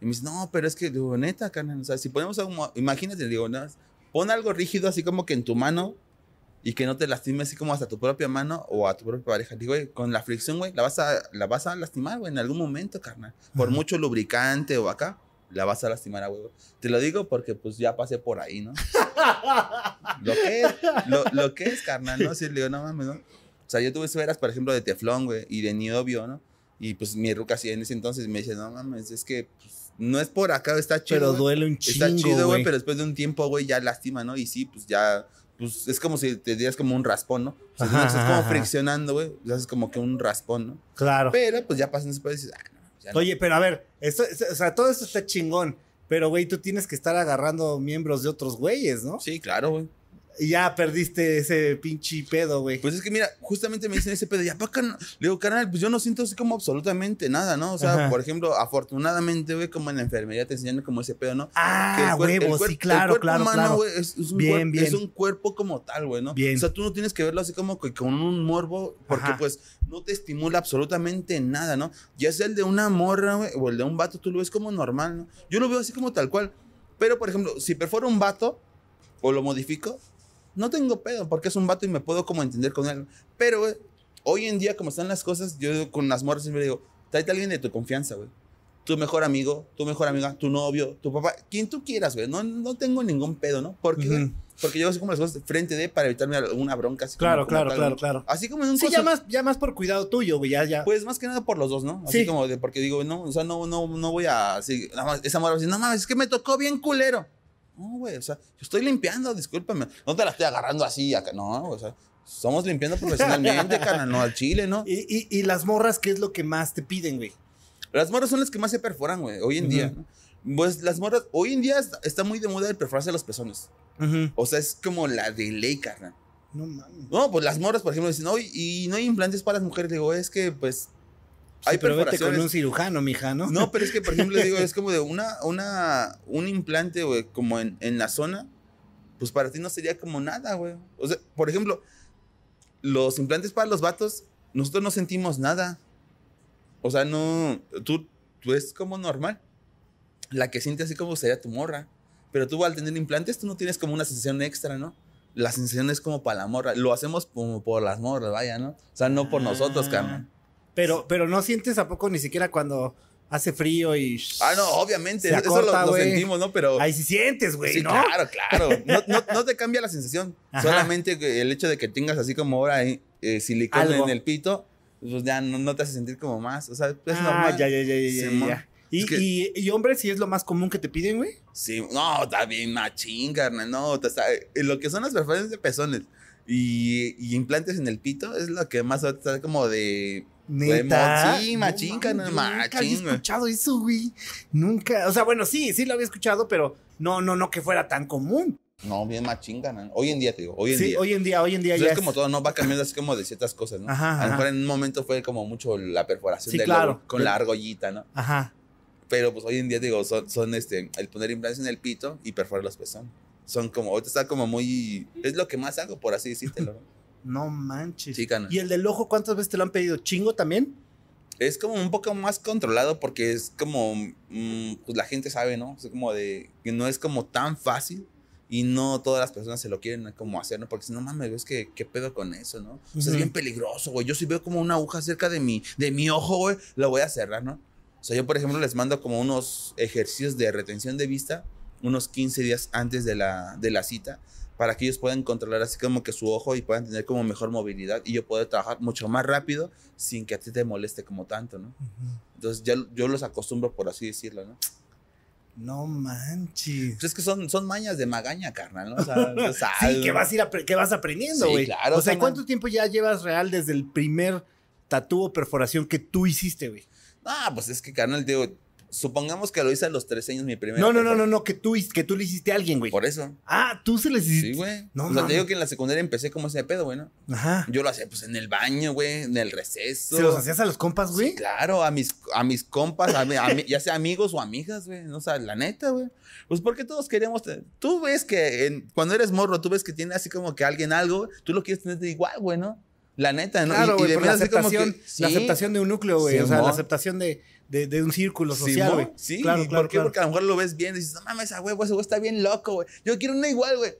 Y me dice, no, pero es que, digo, neta, carnal. O sea, si ponemos algo, imagínate, digo, no, pon algo rígido así como que en tu mano y que no te lastime así como hasta tu propia mano o a tu propia pareja. Digo, güey, con la fricción, güey, la vas a, la vas a lastimar, güey, en algún momento, carnal. Por Ajá. mucho lubricante o acá, la vas a lastimar a huevo. Te lo digo porque pues ya pasé por ahí, ¿no? (laughs) lo que es, lo, lo que es, carnal, ¿no? Sí, le digo, no mames, ¿no? O sea, yo tuve esferas, por ejemplo, de teflón, güey, y de niobio, ¿no? Y pues mi ruca así en ese entonces me dice, no mames, es que pues, no es por acá, está chido. Pero duele un chingo, Está chido, güey, pero después de un tiempo, güey, ya lastima, ¿no? Y sí, pues ya, pues es como si te dieras como un raspón, ¿no? O sea, Ajá, no estás como ajá, friccionando, güey, ya haces como que un raspón, ¿no? Claro. Pero pues ya pasan después y dices, ah, no, no. Oye, pero a ver, esto, esto- o sea, todo esto está chingón. Pero, güey, tú tienes que estar agarrando miembros de otros güeyes, ¿no? Sí, claro, güey. Y ya perdiste ese pinche pedo, güey. Pues es que mira, justamente me dicen ese pedo, ya, carnal. Le digo, carnal, pues yo no siento así como absolutamente nada, ¿no? O sea, Ajá. por ejemplo, afortunadamente, güey, como en la enfermería te enseñan como ese pedo, ¿no? Ah, el el huevo, sí, el claro, cuerpo claro, humano, claro. güey, es, es un Bien, cuerpo, bien. es un cuerpo como tal, güey, ¿no? Bien. O sea, tú no tienes que verlo así como que con un morbo, porque Ajá. pues no te estimula absolutamente nada, ¿no? Ya sea el de una morra, güey, o el de un vato, tú lo ves como normal, ¿no? Yo lo veo así como tal cual. Pero, por ejemplo, si perforo un vato o lo modifico, no tengo pedo, porque es un vato y me puedo como entender con él. Pero, güey, hoy en día, como están las cosas, yo con las morras siempre digo, tráete a alguien de tu confianza, güey. Tu mejor amigo, tu mejor amiga, tu novio, tu papá, quien tú quieras, güey. No, no tengo ningún pedo, ¿no? Porque, porque yo hago como las cosas frente de para evitarme alguna bronca. Así Claro, como claro, claro, claro. Así como en un Sí, ya más, ya más por cuidado tuyo, güey, ya, ya. Pues más que nada por los dos, ¿no? Así Sí. como de, porque digo, no, o sea, no, no, no voy a, así, nada más, esa morra va a decir, no mames, es que me tocó bien culero. No, güey, o sea, yo estoy limpiando, discúlpame. No te la estoy agarrando así acá, no, o sea, somos limpiando profesionalmente, (laughs) carnal, no al chile, ¿no? Y, y, y las morras, ¿qué es lo que más te piden, güey? Las morras son las que más se perforan, güey, hoy en día, ¿no? Pues las morras, hoy en día está, está muy de moda el perforarse los pezones. O sea, es como la de ley, carnal. No mames. No, pues las morras, por ejemplo, dicen, no, y no hay implantes para las mujeres. Digo, es que, pues, hay pero vete con un cirujano, mija, ¿no? No, pero es que, por ejemplo, digo, es (laughs) como de una, una, un implante, güey, como en, en la zona, pues para ti no sería como nada, güey. O sea, por ejemplo, los implantes para los vatos nosotros no sentimos nada. O sea, no, tú, tú es como normal. La que siente así como sería tu morra. Pero tú al tener implantes, tú no tienes como una sensación extra, ¿no? La sensación es como para la morra. Lo hacemos como por las morras, vaya, ¿no? O sea, no por nosotros, Ah. carnal. Pero, pero no sientes a poco ni siquiera cuando hace frío y. Ah, no, obviamente. Eso lo, sentimos, ¿no? Pero. Ahí sí sientes, güey, sí, ¿no? claro, claro. (laughs) No, no, no te cambia la sensación. Ajá. Solamente el hecho de que tengas así como ahora eh, eh, silicona Algo. en el pito, pues ya no, no te hace sentir como más. O sea, es ah, normal. ya, ya, ya, ya, ya, ya. ¿Y, Es que- y, y hombres, si es lo más común que te piden, güey? Sí, no, está bien machín, carnal. No, está- eh, lo que son las perforaciones de pezones y, y implantes en el pito es lo que más está como de. Neta. Sí, machín, No, yo Nunca había machín, escuchado eso, güey. Nunca. O sea, bueno, sí, sí lo había escuchado, pero no, no, no que fuera tan común. No, bien machín, carnal. Hoy en día te digo, hoy en sí, día. hoy en día, hoy en día Pues ya es como todo, ¿no? Va cambiando así como de ciertas cosas, ¿no? Ajá, A lo mejor en un momento fue como mucho la perforación Sí, del claro. lobo con la argollita, ¿no? Ajá. Pero pues hoy en día, digo, son, son este, el poner implantes en el pito y perforar los pezones. Son como, ahorita está como muy, es lo que más hago, por así decírtelo. ¿no? No manches. Sí. ¿Y el del ojo cuántas veces te lo han pedido? ¿Chingo también? Es como un poco más controlado porque es como, mm, pues la gente sabe, ¿no? Es como de, que no es como tan fácil y no todas las personas se lo quieren como hacer, ¿no? Porque si no mames, ves que qué pedo con eso, ¿no? O sea, es bien peligroso, güey. Yo si veo como una aguja cerca de mi, de mi ojo, güey, lo voy a cerrar, ¿no? O sea, yo, por ejemplo, les mando como unos ejercicios de retención de vista unos 15 días antes de la, de la cita para que ellos puedan controlar así como que su ojo y puedan tener como mejor movilidad y yo poder trabajar mucho más rápido sin que a ti te moleste como tanto, ¿no? Entonces ya yo los acostumbro por así decirlo, ¿no? No manches. Pues es que son, son mañas de magaña, carnal, ¿no? O sea, (laughs) Sí, que vas, a ir apre- que vas aprendiendo, Sí, güey. claro, O sea. ¿cuánto tiempo ya llevas real desde el primer tatú o perforación que tú hiciste, güey? Ah, pues es que, carnal, digo, supongamos que lo hice a los 13 años mi primera. No, no, no, no, no, que tú, que tú le hiciste a alguien, güey. Por eso. Ah, tú se les hiciste. Sí, güey. No o sea, te digo que en la secundaria empecé como ese pedo, güey, ¿no? Ajá. Yo lo hacía pues en el baño, güey, en el receso. ¿Se los hacías a los compas, güey? Sí, claro, a mis, a mis compas, a a ya sea amigos o amigas, güey. O sea, la neta, güey. Pues porque todos queremos. te- Tú ves que en- cuando eres morro, tú ves que tiene así como que alguien algo, tú lo quieres tener de igual, güey, ¿no? La neta, ¿no? Claro, Y- de por la veras así como que- aceptación, la aceptación de un núcleo, güey. o sea, la aceptación de, de, de un círculo social, güey. Sí, claro, ¿y claro, ¿por qué? claro. Porque a lo mejor lo ves bien y dices, no mames, a huevo, ese güey está bien loco, güey. Yo quiero una igual, güey.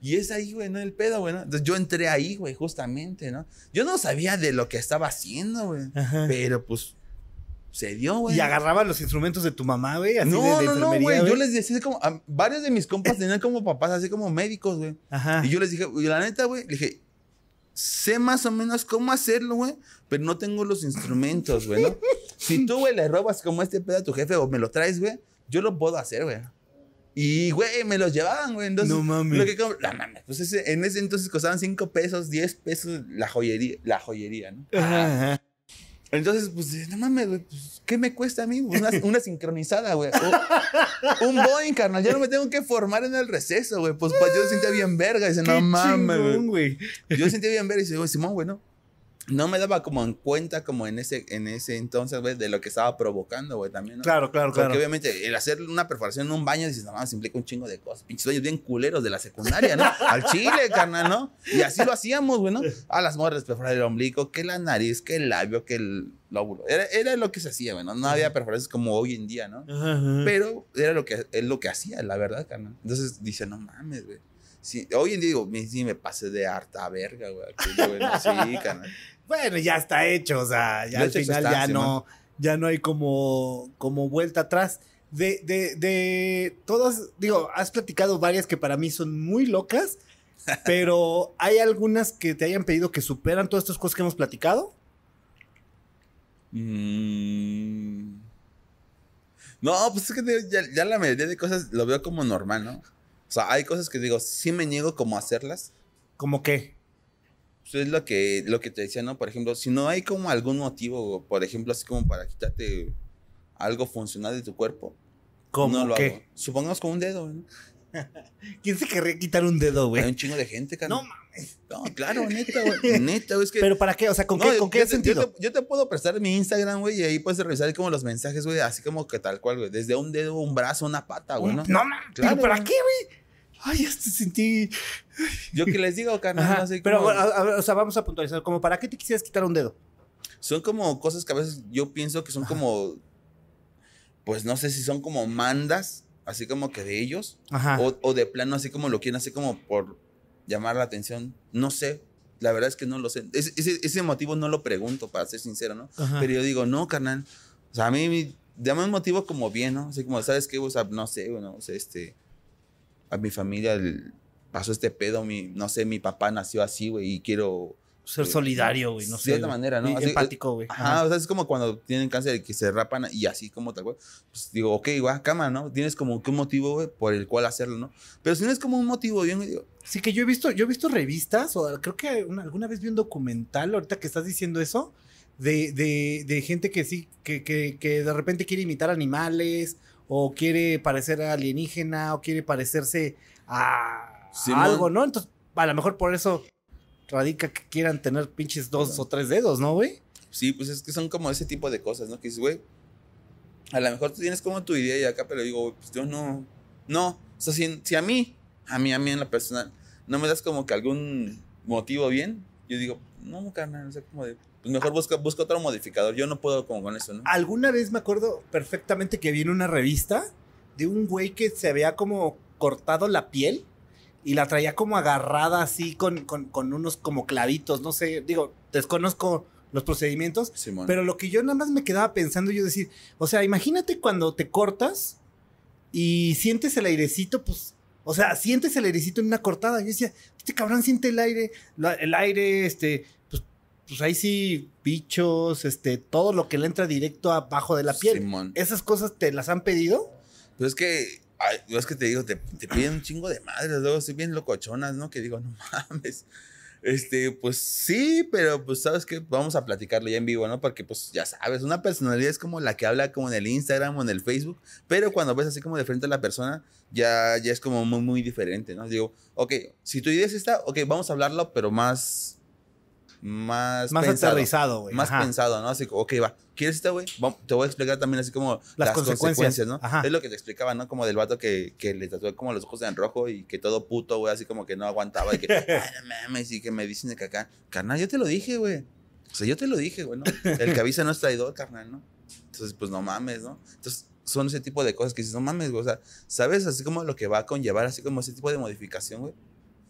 Y es ahí, güey, no el pedo, güey, ¿no? Entonces yo entré ahí, güey, justamente, ¿no? Yo no sabía de lo que estaba haciendo, güey. Ajá. Pero pues se dio, güey. Y agarraba los instrumentos de tu mamá, güey, así no, de, de no, no, güey. Yo les decía como, a- varios de mis compas tenían como papás así como médicos, güey. Ajá. Y yo les dije, la neta, güey, le dije, sé más o menos cómo hacerlo, güey, pero no tengo los instrumentos, güey, ¿no? (laughs) Si tú, güey, le robas como este pedo a tu jefe o me lo traes, güey, yo lo puedo hacer, güey. Y, güey, me los llevaban, güey. Entonces, No mames. Lo que no mames. Pues ese- en ese entonces costaban 5 pesos, 10 pesos la joyería, la joyería, ¿no? Ajá, ajá. Entonces, pues, no mames, güey, pues, ¿qué me cuesta a mí? Una, una sincronizada, güey. O- un Boeing, carnal. Ya no me tengo que formar en el receso, güey. Pues, pues, yo sentía bien verga. Dice, Qué no mames, güey. Yo sentía bien verga. Y dice, güey, Simón, güey, no. No me daba como en cuenta, como en ese, en ese entonces, güey, de lo que estaba provocando, güey, también, ¿no? Claro, claro, Porque claro. obviamente el hacer una perforación en un baño, dices, no mames, implica un chingo de cosas. Pinches sueños bien culeros de la secundaria, ¿no? (laughs) Al chile, carnal, ¿no? Y así lo hacíamos, güey, ¿no? A las morras perforar el ombligo, que la nariz, que el labio, que el lóbulo. Era, era lo que se hacía, güey, ¿no? No había perforaciones como hoy en día, ¿no? Ajá, ajá. Pero era lo que, es lo que hacía, la verdad, carnal. Entonces dice, no mames, güey. Sí, hoy en día digo, sí me pasé de harta verga, güey. Sí, carnal. Bueno, ya está hecho, o sea, ya Ya al final está, ya no, ya no hay como, como vuelta atrás. De, de, de todas, digo, has platicado varias que para mí son muy locas, (laughs) pero ¿hay algunas que te hayan pedido que superan todas estas cosas que hemos platicado? Mm. No, pues es que ya, ya la mayoría de cosas lo veo como normal, ¿no? O sea, hay cosas que digo, sí me niego como a hacerlas. ¿Como qué? Pues es lo que, lo que te decía, ¿no? Por ejemplo, si no hay como algún motivo, por ejemplo, así como para quitarte algo funcional de tu cuerpo, ¿Cómo no lo qué? hago. Supongamos con un dedo, ¿no? (laughs) ¿Quién se querría quitar un dedo, Hay güey? un chingo de gente, carnal. No mames. No, claro, neta, güey. Neta, güey, es que... (laughs) ¿Pero para qué? O sea, ¿con No, qué, ¿con qué yo sentido? Yo te, yo te puedo prestar mi Instagram, güey, y ahí puedes revisar como los mensajes, güey, así como que tal cual, güey. Desde un dedo, un brazo, una pata, güey, ¿no? No, mames. Claro, ¿Pero para güey. qué, güey? Ay, ya te sentí. Yo que les digo, carnal, Ajá, no sé pero, cómo- a- a- o sea, vamos a puntualizar. ¿Como para qué te quisieras quitar un dedo? Son como cosas que a veces yo pienso que son como, pues no sé si son como mandas, así como que de ellos, Ajá. o, o de plano así como lo quieren, así como por llamar la atención. No sé, la verdad es que no lo sé. Ese, ese, ese motivo no lo pregunto, para ser sincero, ¿no? Ajá. Pero yo digo, no, carnal. O sea, a mí, me- dame un motivo como bien, ¿no? Así como, ¿sabes qué? O sea, no sé, bueno, o sea, este. A mi familia el- pasó este pedo, mi, no sé, mi papá nació así, güey, y quiero. Ser solidario, güey, no De sé. otra güey. manera, ¿no? Así- empático, güey. Ajá, o sea, es como cuando tienen cáncer y que se rapan y así como tal cual. Pues digo, ok, va, cama, ¿no? Tienes como que un motivo, güey, por el cual hacerlo, ¿no? Pero si no es como un motivo bien, güey, digo, Sí, que yo he visto, yo he visto revistas, o creo que una- alguna vez vi un documental, ahorita que estás diciendo eso, de, de, de gente que sí, que, que, que de repente quiere imitar animales, o quiere parecer alienígena, o quiere parecerse a, algo, ¿no? Entonces, a lo mejor por eso radica que quieran tener pinches dos o tres dedos, ¿no, güey? Sí, pues es que son como ese tipo de cosas, ¿no? Que dices, güey, a lo mejor tú tienes como tu idea y acá, pero digo, güey, pues yo no, no, o sea, si, si a mí, a mí, a mí en la personal, no me das como que algún motivo bien, yo digo, no, carnal, o sea, como de, pues mejor busca, busca otro modificador, yo no puedo como con eso, ¿no? Alguna vez me acuerdo perfectamente que vi en una revista de un güey que se había como cortado la piel y la traía como agarrada así con, con, con unos como clavitos, no sé, digo, desconozco los procedimientos, Simón. pero lo que yo nada más me quedaba pensando, yo decir, o sea, imagínate cuando te cortas y sientes el airecito, pues, o sea, sientes el airecito en una cortada. Yo decía, este cabrón siente el aire, la- el aire, este, pues, ahí sí, bichos, este, todo lo que le entra directo abajo de la piel. Simón. ¿Esas cosas te las han pedido? Pues es que, ay, es que te digo, te, te piden un chingo de madres, luego soy bien locochonas, ¿no? Que digo, no mames. Este, pues sí, pero pues sabes que vamos a platicarlo ya en vivo, ¿no? Porque pues ya sabes, una personalidad es como la que habla como en el Instagram o en el Facebook, pero cuando ves así como de frente a la persona, ya, ya es como muy, muy diferente, ¿no? Digo, ok, si tu idea es esta, ok, vamos a hablarlo, pero más, más, Más pensado. aterrizado, güey. Más Ajá. pensado, ¿no? Así, ok, va. ¿Quieres esta, güey? Te voy a explicar también así como Las las, consecuencias. consecuencias, ¿no? Ajá. Es lo que te explicaba, ¿no? Como del vato que, que le tatué como los ojos en rojo y que todo puto, güey, así como que no aguantaba y que, (laughs) ay, no mames, y que me dicen de que acá, carnal, yo te lo dije, güey. O sea, yo te lo dije, güey, ¿no? El que avisa no es traidor, carnal, ¿no? Entonces, pues no mames, ¿no? Entonces, son ese tipo de cosas que dices, no mames, güey. O sea, ¿sabes? Así como lo que va a conllevar, así como ese tipo de modificación, güey.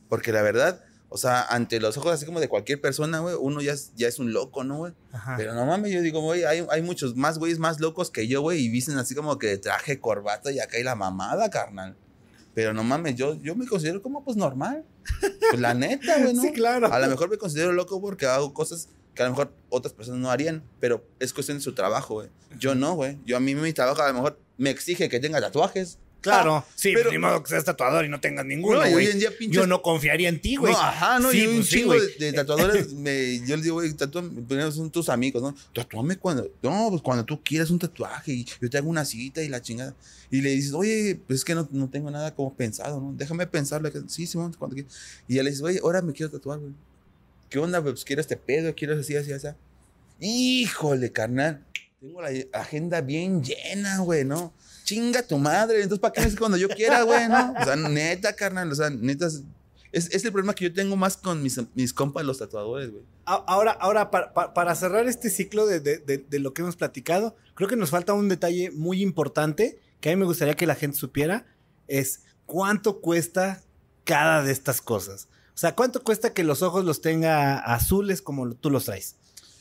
Porque la verdad, o sea, ante los ojos así como de cualquier persona, güey, uno ya es, ya es un loco, ¿no, güey? Pero no mames, yo digo, güey, hay, hay muchos más güeyes más locos que yo, güey, y visten así como que traje, corbata y acá y la mamada, carnal. Pero no mames, yo, yo me considero como pues normal. Pues la neta, güey, ¿no? (laughs) Sí, claro. A lo mejor me considero loco porque hago cosas que a lo mejor otras personas no harían, pero es cuestión de su trabajo, güey. Yo no, güey. Yo a mí mi trabajo a lo mejor me exige que tenga tatuajes. Claro. Sí, pero- pero ni modo que seas tatuador y no tengas ninguno, No, hoy en día pinches Yo no confiaría en ti, güey. No, ajá, no, Sí, y un pues sí, chingo de, de tatuadores, (laughs) me, yo les digo, güey, primero son tus amigos, ¿no? Tatúame cuando, no, pues cuando tú quieras un tatuaje y yo te hago una cita y la chingada. Y le dices, oye, pues es que no, no tengo nada como pensado, ¿no? Déjame pensarlo. Sí, sí, vamos, cuando quieras. Y ya le dices, oye, ahora me quiero tatuar, güey. ¿Qué onda? Pues quiero este pedo, quiero así, así, así. Híjole, carnal. Tengo la agenda bien llena, güey, ¿no? Chinga tu madre. Entonces, ¿para qué me dices cuando yo quiera, güey, no? O sea, neta, carnal. O sea, neta. Es, es, el problema que yo tengo más con mis, mis compas, los tatuadores, güey. Ahora, ahora pa- pa- para cerrar este ciclo de, de- de- de lo que hemos platicado, creo que nos falta un detalle muy importante que a mí me gustaría que la gente supiera, es cuánto cuesta cada de estas cosas. O sea, cuánto cuesta que los ojos los tenga azules como tú los traes.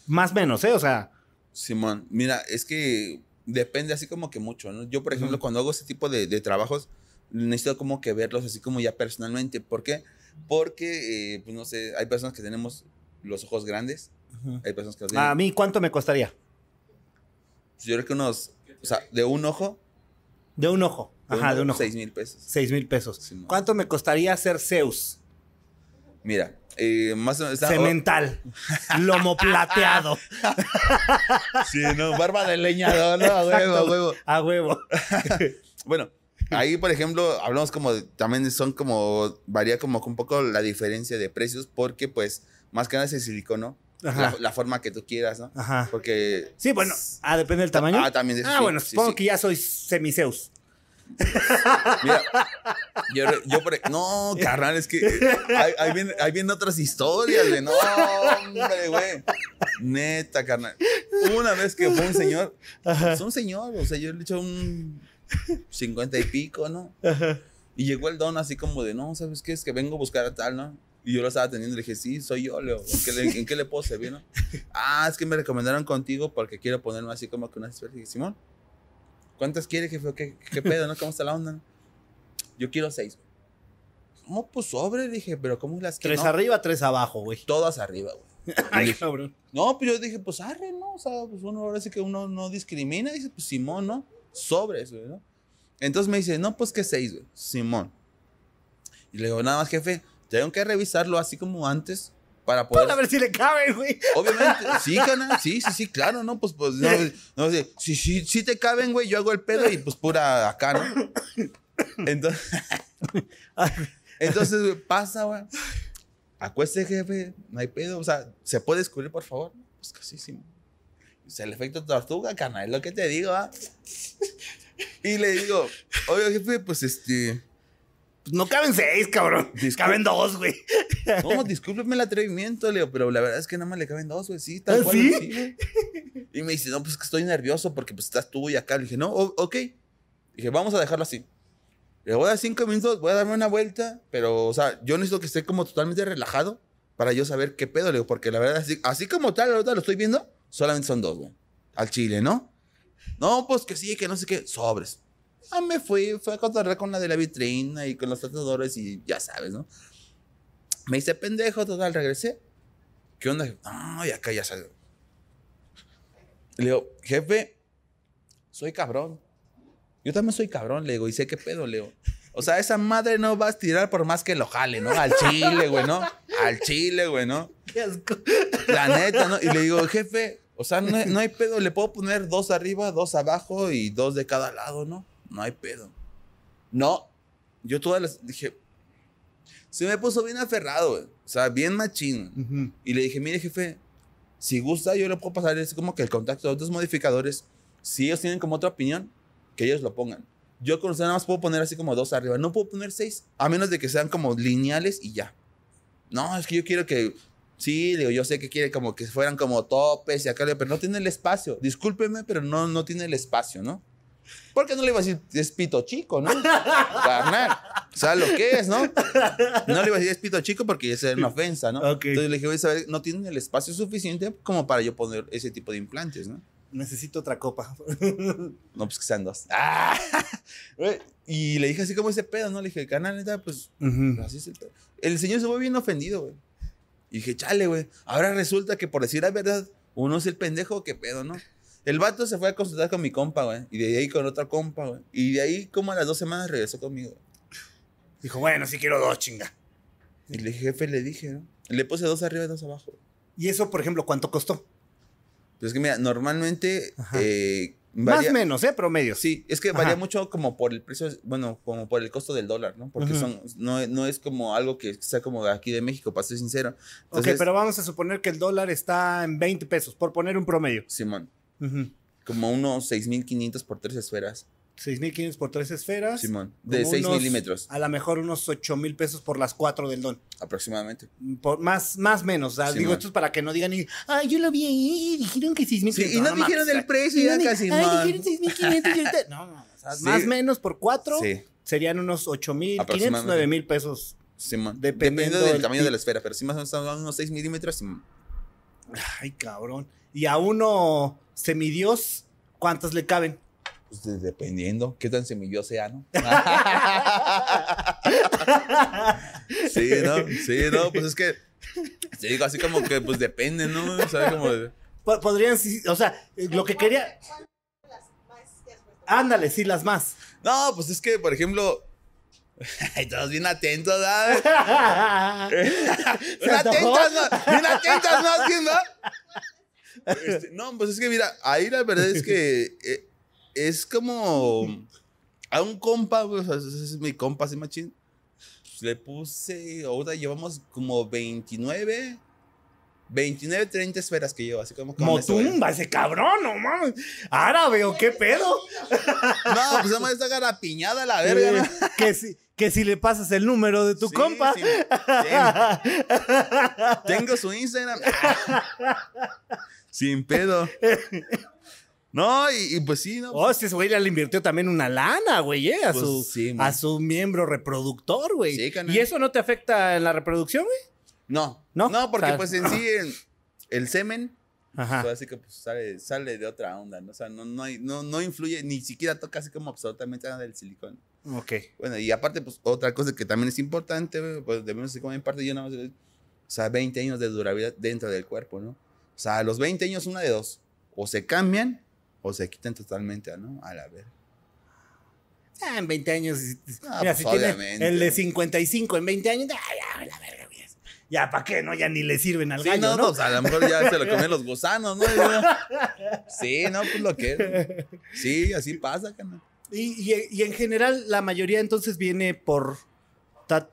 Más o menos, ¿eh? O sea, Simón, mira, es que depende así como que mucho, ¿no? Yo, por ejemplo, Ujú. cuando hago ese tipo de, de trabajos, necesito como que verlos así como ya personalmente. ¿Por qué? Porque, eh, pues no sé, hay personas que tenemos los ojos grandes, hay personas que los tienen. a mí, ¿cuánto me costaría? Yo creo que unos, o sea, de un ojo, De un ojo. Ajá, de un ojo. Seis mil pesos. Seis mil pesos. ¿Cuánto me costaría hacer Zeus? Mira, eh, más o menos. está- Cemental. Lomo plateado. (laughs) Sí, no, barba de leñador, no, a huevo, a huevo. A huevo. (laughs) Bueno, ahí, por ejemplo, hablamos como, también son como, varía como un poco la diferencia de precios, porque pues, más que nada es el silicono, la, la forma que tú quieras, ¿no? Ajá. Porque... Sí, bueno, ah, depende del tamaño. Ah, también Ah, sí, bueno, sí, supongo sí. que ya soy semiseus. Mira, yo, yo por- no, carnal, es que eh, ahí, ahí vienen, ahí vienen otras historias, güey. No, hombre, güey. Neta, carnal. Una vez que fue un señor, es un señor, o sea, yo le eché un cincuenta y pico, ¿no? Y llegó el don así como de, no, ¿sabes qué? Es que vengo a buscar a tal, ¿no? Y yo lo estaba teniendo y le dije, sí, soy yo, Leo. ¿En qué le, en qué le puedo servir, no? Ah, es que me recomendaron contigo porque quiero ponerme así como que una especie. Dije, Simón, ¿cuántas quiere, jefe? ¿Qué, ¿Qué pedo, no? ¿Cómo está la onda? Yo quiero seis. ¿Cómo? Pues sobre, dije, pero ¿cómo las quiero? Tres No, arriba, tres abajo, güey. Todas arriba, güey. (laughs) Ay, dije, cabrón. No, pues yo dije, pues arre, ¿no? O sea, pues uno ahora sí que uno no discrimina. Dice, pues Simón, ¿no? Sobres, güey, ¿no? Entonces me dice, no, pues que seis, güey. Simón. Y le digo, nada más, jefe, tengo que revisarlo así como antes para poder. Para ver si le cabe, güey. Obviamente, (laughs) sí, cana, sí, sí, sí, claro, ¿no? Pues, pues, no, no, sí, sí, sí, sí te caben, güey, yo hago el pedo y pues pura acá, ¿no? Entonces, (laughs) entonces, güey, pasa, güey. Acueste, jefe, no hay pedo, o sea, ¿se puede descubrir, por favor? Pues casi sí. Es el efecto tortuga, carnal, es lo que te digo, ¿ah? Y le digo, oye, jefe, pues este. No caben seis, cabrón. Discul- Caben dos, güey. No, discúlpeme el atrevimiento, Leo, pero la verdad es que nada más le caben dos, güey. Sí, tal ¿Ah, cual. sí? y me dice, no, pues es que estoy nervioso porque pues estás tú y acá. Le dije, no, ok. Dije, vamos a dejarlo así. Le voy a dar cinco minutos, voy a darme una vuelta, pero, o sea, yo necesito que esté como totalmente relajado para yo saber qué pedo, le digo, porque la verdad, así, así como tal, ahorita lo estoy viendo, solamente son dos, güey. Al chile, ¿no? No, pues que sí, que no sé qué, sobres. Ah, me fui, fui a cotorrear con la de la vitrina y con los tratadores y ya sabes, ¿no? Me hice pendejo, total, regresé. ¿Qué onda? No, y acá ya salió. Le digo, jefe, soy cabrón. Yo también soy cabrón, le digo, y sé qué pedo, Leo. O sea, esa madre no va a estirar por más que lo jale, ¿no? Al chile, güey, ¿no? Al chile, güey, ¿no? Qué asco. La neta, ¿no? Y le digo, jefe, o sea, no no hay pedo, le puedo poner dos arriba, dos abajo y dos de cada lado, ¿no? No hay pedo. No, yo todas las dije, se me puso bien aferrado, güey. O sea, bien machín. Y le dije, mire, jefe, si gusta, yo le puedo pasar es como que el contacto de otros modificadores. Si ellos tienen como otra opinión, que ellos lo pongan. Yo con usted nada más puedo poner así como dos arriba. No puedo poner seis, a menos de que sean como lineales y ya. No, es que yo quiero que. Sí, digo, yo sé que quiere como que fueran como topes y acá, pero no tiene el espacio. Discúlpeme, pero no, no tiene el espacio, ¿no? Porque no le iba a decir es pito chico, ¿no? Carnal. Sea, lo que es, ¿no? No le iba a decir es pito chico porque esa era una ofensa, ¿no? Entonces le dije, oye, ¿sabes? No tienen el espacio suficiente como para yo poner ese tipo de implantes, ¿no? Necesito otra copa. No, pues que sean dos. (laughs) ¡Ah! Y le dije así como ese pedo, ¿no? Le dije, canal, neta, pues Ujú. así es el pedo. El señor se fue bien ofendido, güey. Y dije, chale, güey. Ahora resulta que por decir la verdad, uno es el pendejo, qué pedo, ¿no? El vato se fue a consultar con mi compa, güey. Y de ahí con otra compa, güey. Y de ahí, como a las dos semanas, regresó conmigo. Dijo, bueno, sí quiero dos, chinga. Y dije, jefe, le dije, ¿no? Le puse dos arriba y dos abajo. Y eso, por ejemplo, ¿cuánto costó? Pues es que mira, normalmente eh, Más o menos, ¿eh? Promedio. Sí, es que varía Ajá. mucho como por el precio, bueno, como por el costo del dólar, ¿no? Porque son, no, no es como algo que sea como de aquí de México, para ser sincero. ok, Entonces, pero vamos a suponer que el dólar está en 20 pesos, por poner un promedio. Simón, Ujú. como unos 6.500 por tres esferas, 6.500 por tres esferas. Simón, de como 6 unos- milímetros A lo mejor unos 8 mil pesos por las cuatro del don. aproximadamente. Por, más, más menos. Sí, digo, esto es para que no digan, y, ay, yo lo vi ahí y dijeron que 6 mil Sí, y no dijeron el precio, ya casi, Ay, dijeron 6.500 y ahorita. No, no, o sea, Sí. más menos por cuatro Sí, serían unos 8.500, Aproximadamente. 9 mil pesos. Simón. Dependiendo Dependiendo del del tamaño de la esfera, pero si más o menos unos 6 milímetros, Simón. Ay, cabrón. Y a uno semidios, ¿cuántos le caben? Pues de- dependiendo qué tan semillo sea, ¿no? (laughs) sí, ¿no? Sí, no, pues es que te digo así como que pues depende, ¿no? O sea, como Podrían, sí, o sea, eh, lo que quería. Ándale, sí, las más. No, pues es que, por ejemplo, (laughs) todos bien atentos, ¿sabes? (laughs) ¿Se Bien atentas, ¿no? Bien atentas, ¿no? ¿Sí, no? Este, no, pues es que mira, ahí la verdad es que (laughs) eh, es como a un compa, pues, o sea, es mi compa, así machín. Pues, le puse, ahora llevamos como 29 29, 30 esferas que llevo, así como con eso, Motumba, ese cabrón, no mames. Árabe o qué pedo. No, pues esa está garapiñada la verga, ¿no? Que, si, que si le pasas el número de tu Sí, compa. sí, ten- (laughs) Tengo su Instagram. (laughs) Sin pedo. (laughs) No, y, y pues sí, ¿no? Oh, ese güey ya le invirtió también una lana, güey, eh, a, Pues su, sí, a su miembro reproductor, güey. Sí. ¿Y eso no te afecta en la reproducción, güey? No, ¿No? no, porque O sea, pues en sí el, el semen, Ajá. pues así que pues sale, sale de otra onda, ¿no? O sea, no, no, hay- no, no influye, ni siquiera toca así como absolutamente nada del silicón. Ok. Bueno, y aparte, pues otra cosa que también es importante, pues debemos decir como en parte yo nada más, o sea, 20 años de durabilidad dentro del cuerpo, ¿no? O sea, a los 20 años una de dos, o se cambian o se quitan totalmente, ¿no? A la ver. Ah, en 20 años. Ah, mira, pues, si obviamente. el de 55 en 20 años, ah, ya, la verga, güey. Ya, ¿para qué? No, ya ni le sirven al Sí, gallo, no, ¿no? sea, a lo mejor ya se lo comen los (laughs) gusanos, ¿no? Sí, no, pues lo que. Sí, así pasa, carnal. Y, y- y en general, la mayoría entonces viene por.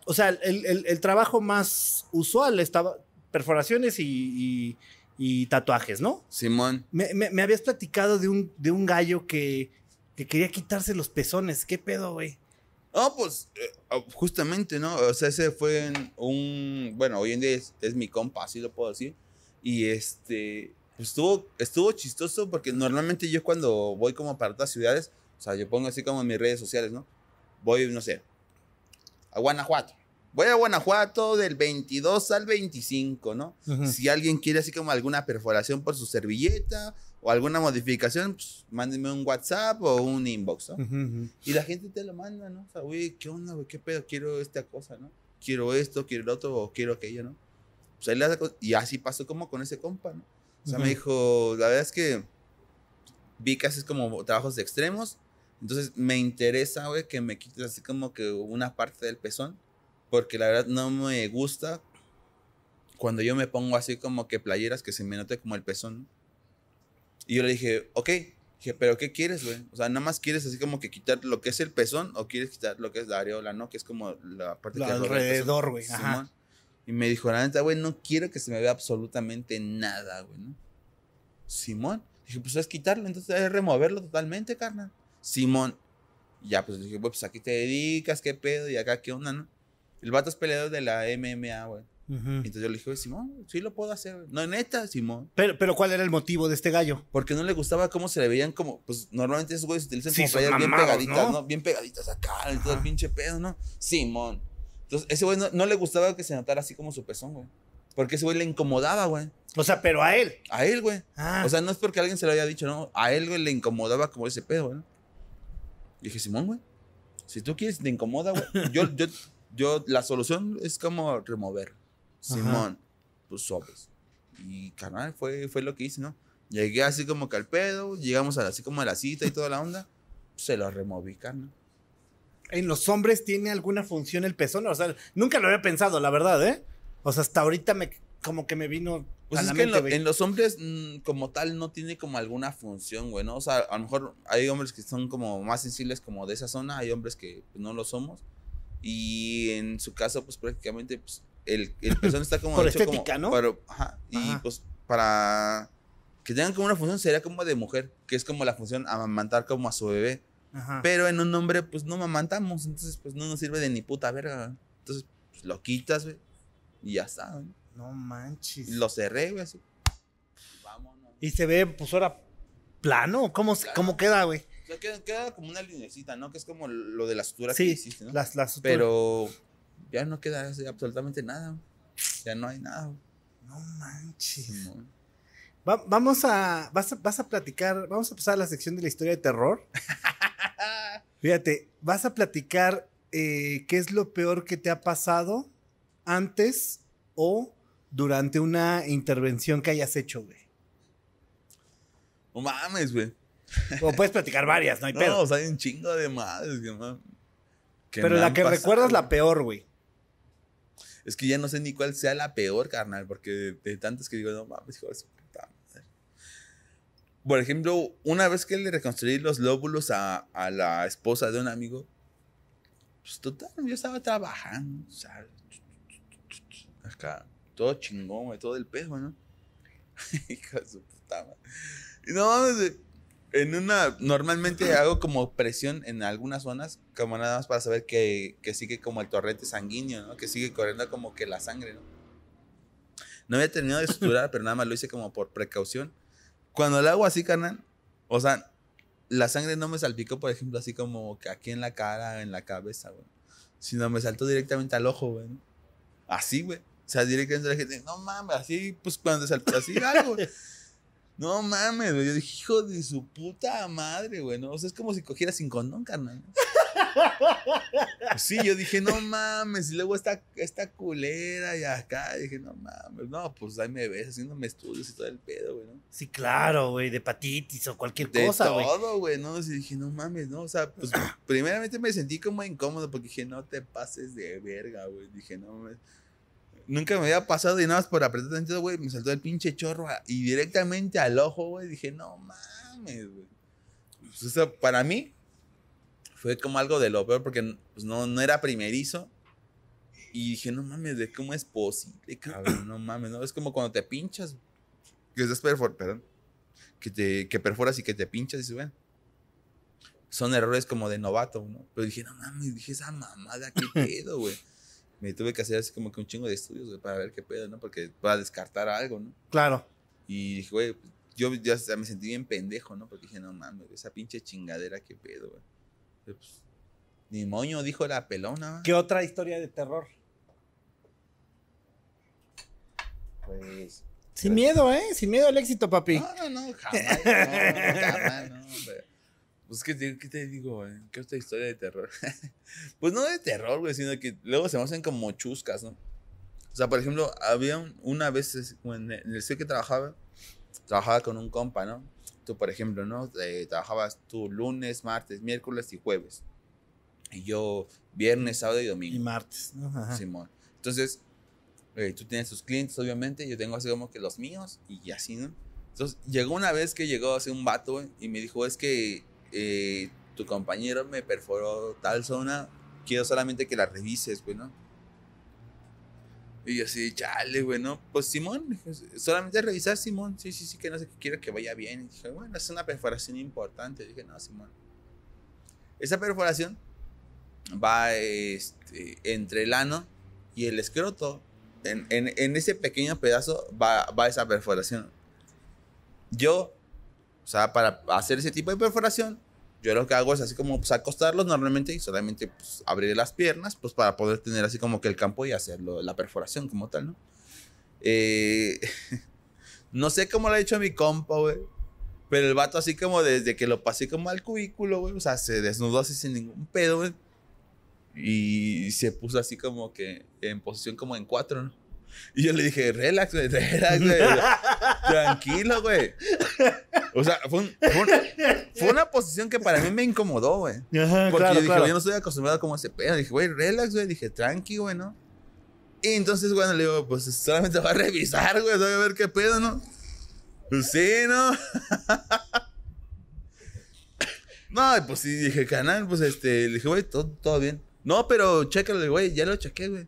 O sea, el, el- el trabajo más usual estaba perforaciones y, y- y tatuajes, ¿no? Simón. Me, me- me habías platicado de un, de un gallo que, que quería quitarse los pezones. ¿Qué pedo, güey? No, pues eh, oh, justamente, ¿no? O sea, ese fue un, bueno, hoy en día es, es mi compa, así lo puedo decir. Y este, pues estuvo, estuvo chistoso porque normalmente yo cuando voy como para otras ciudades, o sea, yo pongo así como en mis redes sociales, ¿no? Voy, no sé, a Guanajuato. Voy a Guanajuato del 22 al 25, ¿no? Ujú. Si alguien quiere así como alguna perforación por su servilleta o alguna modificación, pues mándenme un WhatsApp o un inbox, ¿no? Ujú, ujú. Y la gente te lo manda, ¿no? O sea, güey, ¿qué onda, güey? ¿Qué pedo? Quiero esta cosa, ¿no? Quiero esto, quiero el otro, o quiero aquello, ¿no? Pues ahí. Y así pasó como con ese compa, ¿no? O sea, me Ujú. dijo, la verdad es que vi que haces como trabajos de extremos. Entonces me interesa, güey, que me quites así como que una parte del pezón. Porque la verdad no me gusta cuando yo me pongo así como que playeras que se me note como el pezón. Y yo le dije, ok. Dije, pero ¿qué quieres, güey? O sea, nada más quieres así como que quitar lo que es el pezón o quieres quitar lo que es la areola, ¿no? Que es como la parte Lo que alrededor, güey. Y me dijo, la neta, güey, no quiero que se me vea absolutamente nada, güey, ¿no? Simón. Dije, pues es quitarlo, entonces es removerlo totalmente, carnal. Simón. Ya, pues dije, güey, pues aquí te dedicas, qué pedo, y acá qué onda, ¿no? El vato es peleador de la MMA, güey. Entonces yo le dije, güey, Simón, sí lo puedo hacer, güey. No, neta, Simón. Pero, pero ¿cuál era el motivo de este gallo? Porque no le gustaba cómo se le veían como, pues normalmente esos güeyes utilizan Sí, como son playeras bien pegaditas, ¿no? ¿no? Bien pegaditas acá, y todo el Ajá. pinche pedo, ¿no? Simón. Entonces, ese güey no, no le gustaba que se notara así como su pezón, güey. Porque ese güey le incomodaba, güey. O sea, pero a él. A él, güey. Ah, O sea, no es porque alguien se lo haya dicho, no. A él, güey, le incomodaba como ese pedo, güey. Dije, Simón, güey. Si tú quieres, te incomoda, güey. (laughs) Yo, yo, yo, la solución es como remover. Simón, pues sobres. Y carnal, fue, fue lo que hice, ¿no? Llegué así como que al pedo, llegamos a, así como a la cita y toda la onda. Se lo removí, carnal. ¿En los hombres tiene alguna función el pezón? O sea, nunca lo había pensado, la verdad, ¿eh? O sea, hasta ahorita me, como que me vino Pues a es la que en, mente, lo- en los hombres, mm, como tal, no tiene como alguna función, güey, ¿no? O sea, a lo mejor hay hombres que son como más sensibles como de esa zona, hay hombres que pues, no lo somos. Y en su caso, pues prácticamente, pues, el, el pezón está como (laughs) Por hecho como estética, ¿no? para- ajá, y Ajá. pues para que tengan como una función sería como de mujer, que es como la función amamantar como a su bebé. Ajá. Pero en un hombre, pues no mamantamos, entonces pues no nos sirve de ni puta verga. Entonces, pues lo quitas, güey, y ya está, güey. No manches. Lo cerré, güey, así. Vámonos. Y se ve, pues ahora, plano. ¿Cómo, cómo queda, güey? Queda, queda como una linecita, ¿no? Que es como lo de la sutura que Sí, hiciste, ¿no? las, las Pero ya no queda absolutamente nada. Ya no hay nada. No manches. Va- vamos a vas, a. vas a platicar. Vamos a pasar a la sección de la historia de terror. (laughs) Fíjate, vas a platicar eh, qué es lo peor que te ha pasado antes o durante una intervención que hayas hecho, güey. No mames, güey. O puedes platicar varias, no hay (laughs) No, pedo. o sea, hay un chingo de madres que, Pero la que pasado, recuerdas la peor, güey. Es que ya no sé ni cuál sea la peor, carnal, porque de, de tantas que digo, no mames, hijo de su puta madre. Por ejemplo, una vez que le reconstruí los lóbulos a, a la esposa de un amigo, pues total, yo estaba trabajando, ¿sabes? Acá, todo chingón, güey, todo el pedo, ¿no? (laughs) Hijo de su puta madre. No, en una, normalmente hago como presión en algunas zonas, como nada más para saber que, que sigue como el torrente sanguíneo, ¿no? Que sigue corriendo como que la sangre, ¿no? No había terminado de suturar, (laughs) pero nada más lo hice como por precaución. Cuando lo hago así, carnal, o sea, la sangre no me salpicó, por ejemplo, así como que aquí en la cara, en la cabeza, güey. Sino me saltó directamente al ojo, güey. Así, güey. O sea, directamente la gente, no mames, así, pues cuando saltó así algo. No mames, güey. Yo dije, hijo de su puta madre, güey. ¿no? O sea, es como si cogiera sin condón, carnal. Sí, yo dije, no mames. Y luego esta, esta culera y acá. dije, no mames. No, pues ahí me ves haciéndome estudios y todo el pedo, güey, ¿no? Sí, claro, güey. De hepatitis o cualquier De cosa, güey. todo, güey, ¿no? Y dije, no mames, ¿no? O sea, pues primeramente me sentí como incómodo porque dije, no te pases de verga, güey. Dije, no mames. Nunca me había pasado y nada más por apretar tantito, güey, me saltó el pinche chorro a- y directamente al ojo, güey. Dije, no mames, güey. Pues, para mí fue como algo de lo peor porque pues, no, no era primerizo. Y dije, no mames, ¿de cómo es posible, cabrón? No mames, ¿no? Es como cuando te pinchas. Que estás perfor perdón. Que, te, que perforas y que te pinchas y dices, bueno. Son errores como de novato, ¿no? Pero dije, no mames, dije, esa mamada, ¿qué pedo, güey? Me tuve que hacer así como que un chingo de estudios, güey, para ver qué pedo, ¿no? Porque para descartar algo, ¿no? Claro. Y dije, güey, pues, yo ya me sentí bien pendejo, ¿no? Porque dije, no mames, esa pinche chingadera, qué pedo, güey. Pero, pues, ni moño, dijo la pelona. ¿Qué otra historia de terror? Pues. Sin miedo, ¿eh? Sin miedo al éxito, papi. No, no, no, jamás. No, jamás, no, hombre. Pues, ¿qué te, qué te digo, güey? ¿Qué otra historia de terror? (laughs) pues no de terror, güey, sino que luego se me hacen como chuscas, ¿no? O sea, por ejemplo, había un- una vez en el estudio que trabajaba, trabajaba con un compa, ¿no? Tú, por ejemplo, ¿no? Eh, trabajabas tú lunes, martes, miércoles y jueves. Y yo viernes, sábado y domingo. Y martes, ¿no? Ajá. Simón. Entonces, eh, tú tienes tus clientes, obviamente, yo tengo así como que los míos y así, ¿no? Entonces, llegó una vez que llegó así un vato, y me dijo, es que eh, tu compañero me perforó tal zona, quiero solamente que la revises, güey. Y yo así, chale, güey. Pues Simón, solamente revisar, Simón, sí, sí, sí, que no sé, que quiero que vaya bien. Y dije, bueno, es una perforación importante. dije, no, Simón. Esa perforación va este, entre el ano y el escroto. En, en- en ese pequeño pedazo va, va esa perforación. Yo, o sea, para hacer ese tipo de perforación, yo lo que hago es así como pues, acostarlos normalmente y solamente pues, abrir las piernas pues para poder tener así como que el campo y hacerlo, la perforación como tal, ¿no? Eh, (laughs) no sé cómo lo ha hecho mi compa, güey. Pero el vato así como desde que lo pasé como al cubículo, güey. O sea, se desnudó así sin ningún pedo, güey. Y se puso así como que en posición como en cuatro, ¿no? Y yo le dije, relax, güey, relax, güey. (laughs) Tranquilo, güey. O sea, fue, un- fue un- fue una posición que para mí me incomodó, güey. Ajá, Porque claro, yo dije, claro. yo no estoy acostumbrado como a ese pedo. Dije, güey, relax, güey. Dije, tranqui, güey, ¿no? Y entonces, bueno, le digo, pues solamente va a revisar, güey, voy a ver qué pedo, ¿no? Pues sí, ¿no? (laughs) no, pues sí, dije, canal, pues este, le dije, güey, todo, todo bien. No, pero chécalo, güey, ya lo chequé, güey.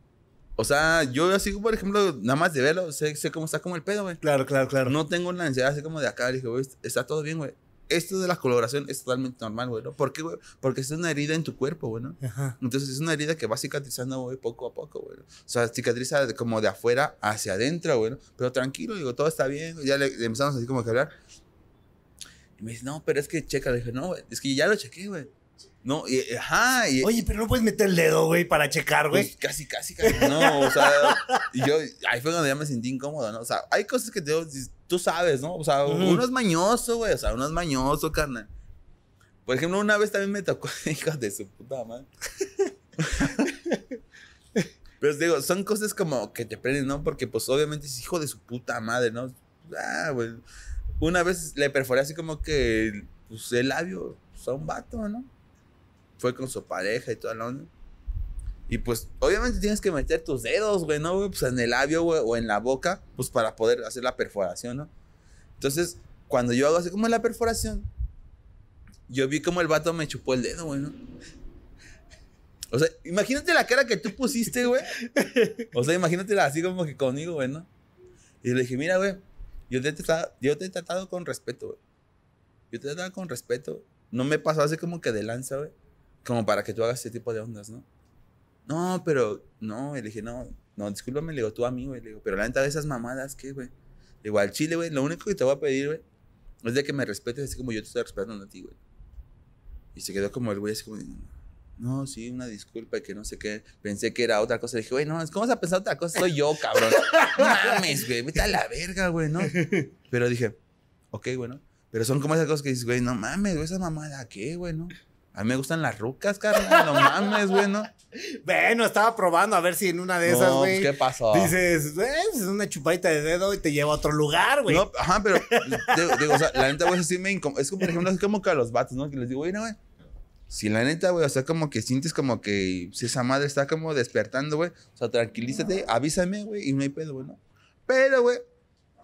O sea, yo así, por ejemplo, nada más de verlo, sé, sé cómo está como el pedo, güey. Claro, claro, claro. No tengo una ansiedad así como de acá. Le dije, güey, está todo bien, güey. Esto de la coloración es totalmente normal, güey, ¿no? ¿Por qué, güey? Porque es una herida en tu cuerpo, güey, ¿no? Ajá. Entonces es una herida que va cicatrizando, güey, poco a poco, güey. O sea, cicatriza de- como de afuera hacia adentro, güey. ¿no? Pero tranquilo, digo, todo está bien. Ya le, le empezamos así como que a hablar. Y me dice, no, pero es que checa. Le dije, no, güey, es que ya lo chequé, güey. No, y, ajá. Y, Oye, pero no puedes meter el dedo, güey, para checar, güey. pues casi, casi, casi. No, o sea, y yo, ahí fue donde ya me sentí incómodo, ¿no? O sea, hay cosas que te, tú sabes, ¿no? O sea, uno es mañoso, güey, o sea, uno es mañoso, carnal. Por ejemplo, una vez también me tocó, (laughs) hijos de su puta madre. (laughs) Pero digo, son cosas como que te prenden, ¿no? Porque, pues, obviamente es hijo de su puta madre, ¿no? Ah, güey. Una vez le perforé así como que, pues, el labio pues, a un vato, ¿no? Fue con su pareja y toda la onda. Y pues, obviamente tienes que meter tus dedos, güey, ¿no? Pues en el labio, o en la boca, pues para poder hacer la perforación, ¿no? Entonces, cuando yo hago así como la perforación, yo vi como el vato me chupó el dedo, güey, ¿no? O sea, imagínate la cara que tú pusiste, güey. O sea, imagínatela así como que conmigo, güey, ¿no? Y le dije, mira, güey, yo te, he tratado, yo te he tratado con respeto, güey. Yo te he tratado con respeto. No me pasó así como que de lanza, güey. Como para que tú hagas ese tipo de ondas, ¿no? No, pero, no, y le dije, no, no, discúlpame, le digo, tú a mí, güey. Le digo, pero la neta de esas mamadas, ¿qué, güey? Le digo, al chile, güey, lo único que te voy a pedir, güey, es de que me respetes así como yo te estoy respetando a ti, güey. Y se quedó como el güey así como, no, sí, una disculpa, que no sé qué. Pensé que era otra cosa. Le dije, güey, no, ¿cómo vas a pensar otra cosa? Soy yo, cabrón. (laughs) No mames, güey, vete a la verga, güey, ¿no? Pero dije, ok, bueno. Pero son como esas cosas que dices, güey, no mames, güey, esa mamada, ¿qué, güey, no? A mí me gustan las rucas, carnal, no mames, güey, ¿no? (laughs) Bueno, estaba probando a ver si en una de esas, No, güey. pues, ¿qué pasó? Dices, "Eh, es una chupadita de dedo y te lleva a otro lugar, güey. No, ajá, pero digo, digo, o sea, la neta, güey, eso sí me incomoda. Es como, por ejemplo, es como que a los vatos, ¿no? Que les digo, güey, no, güey. Si la neta, güey, o sea, como que sientes como que si esa madre está como despertando, güey. O sea, tranquilízate, avísame, güey, y no hay pedo, güey, ¿no? Pero, güey,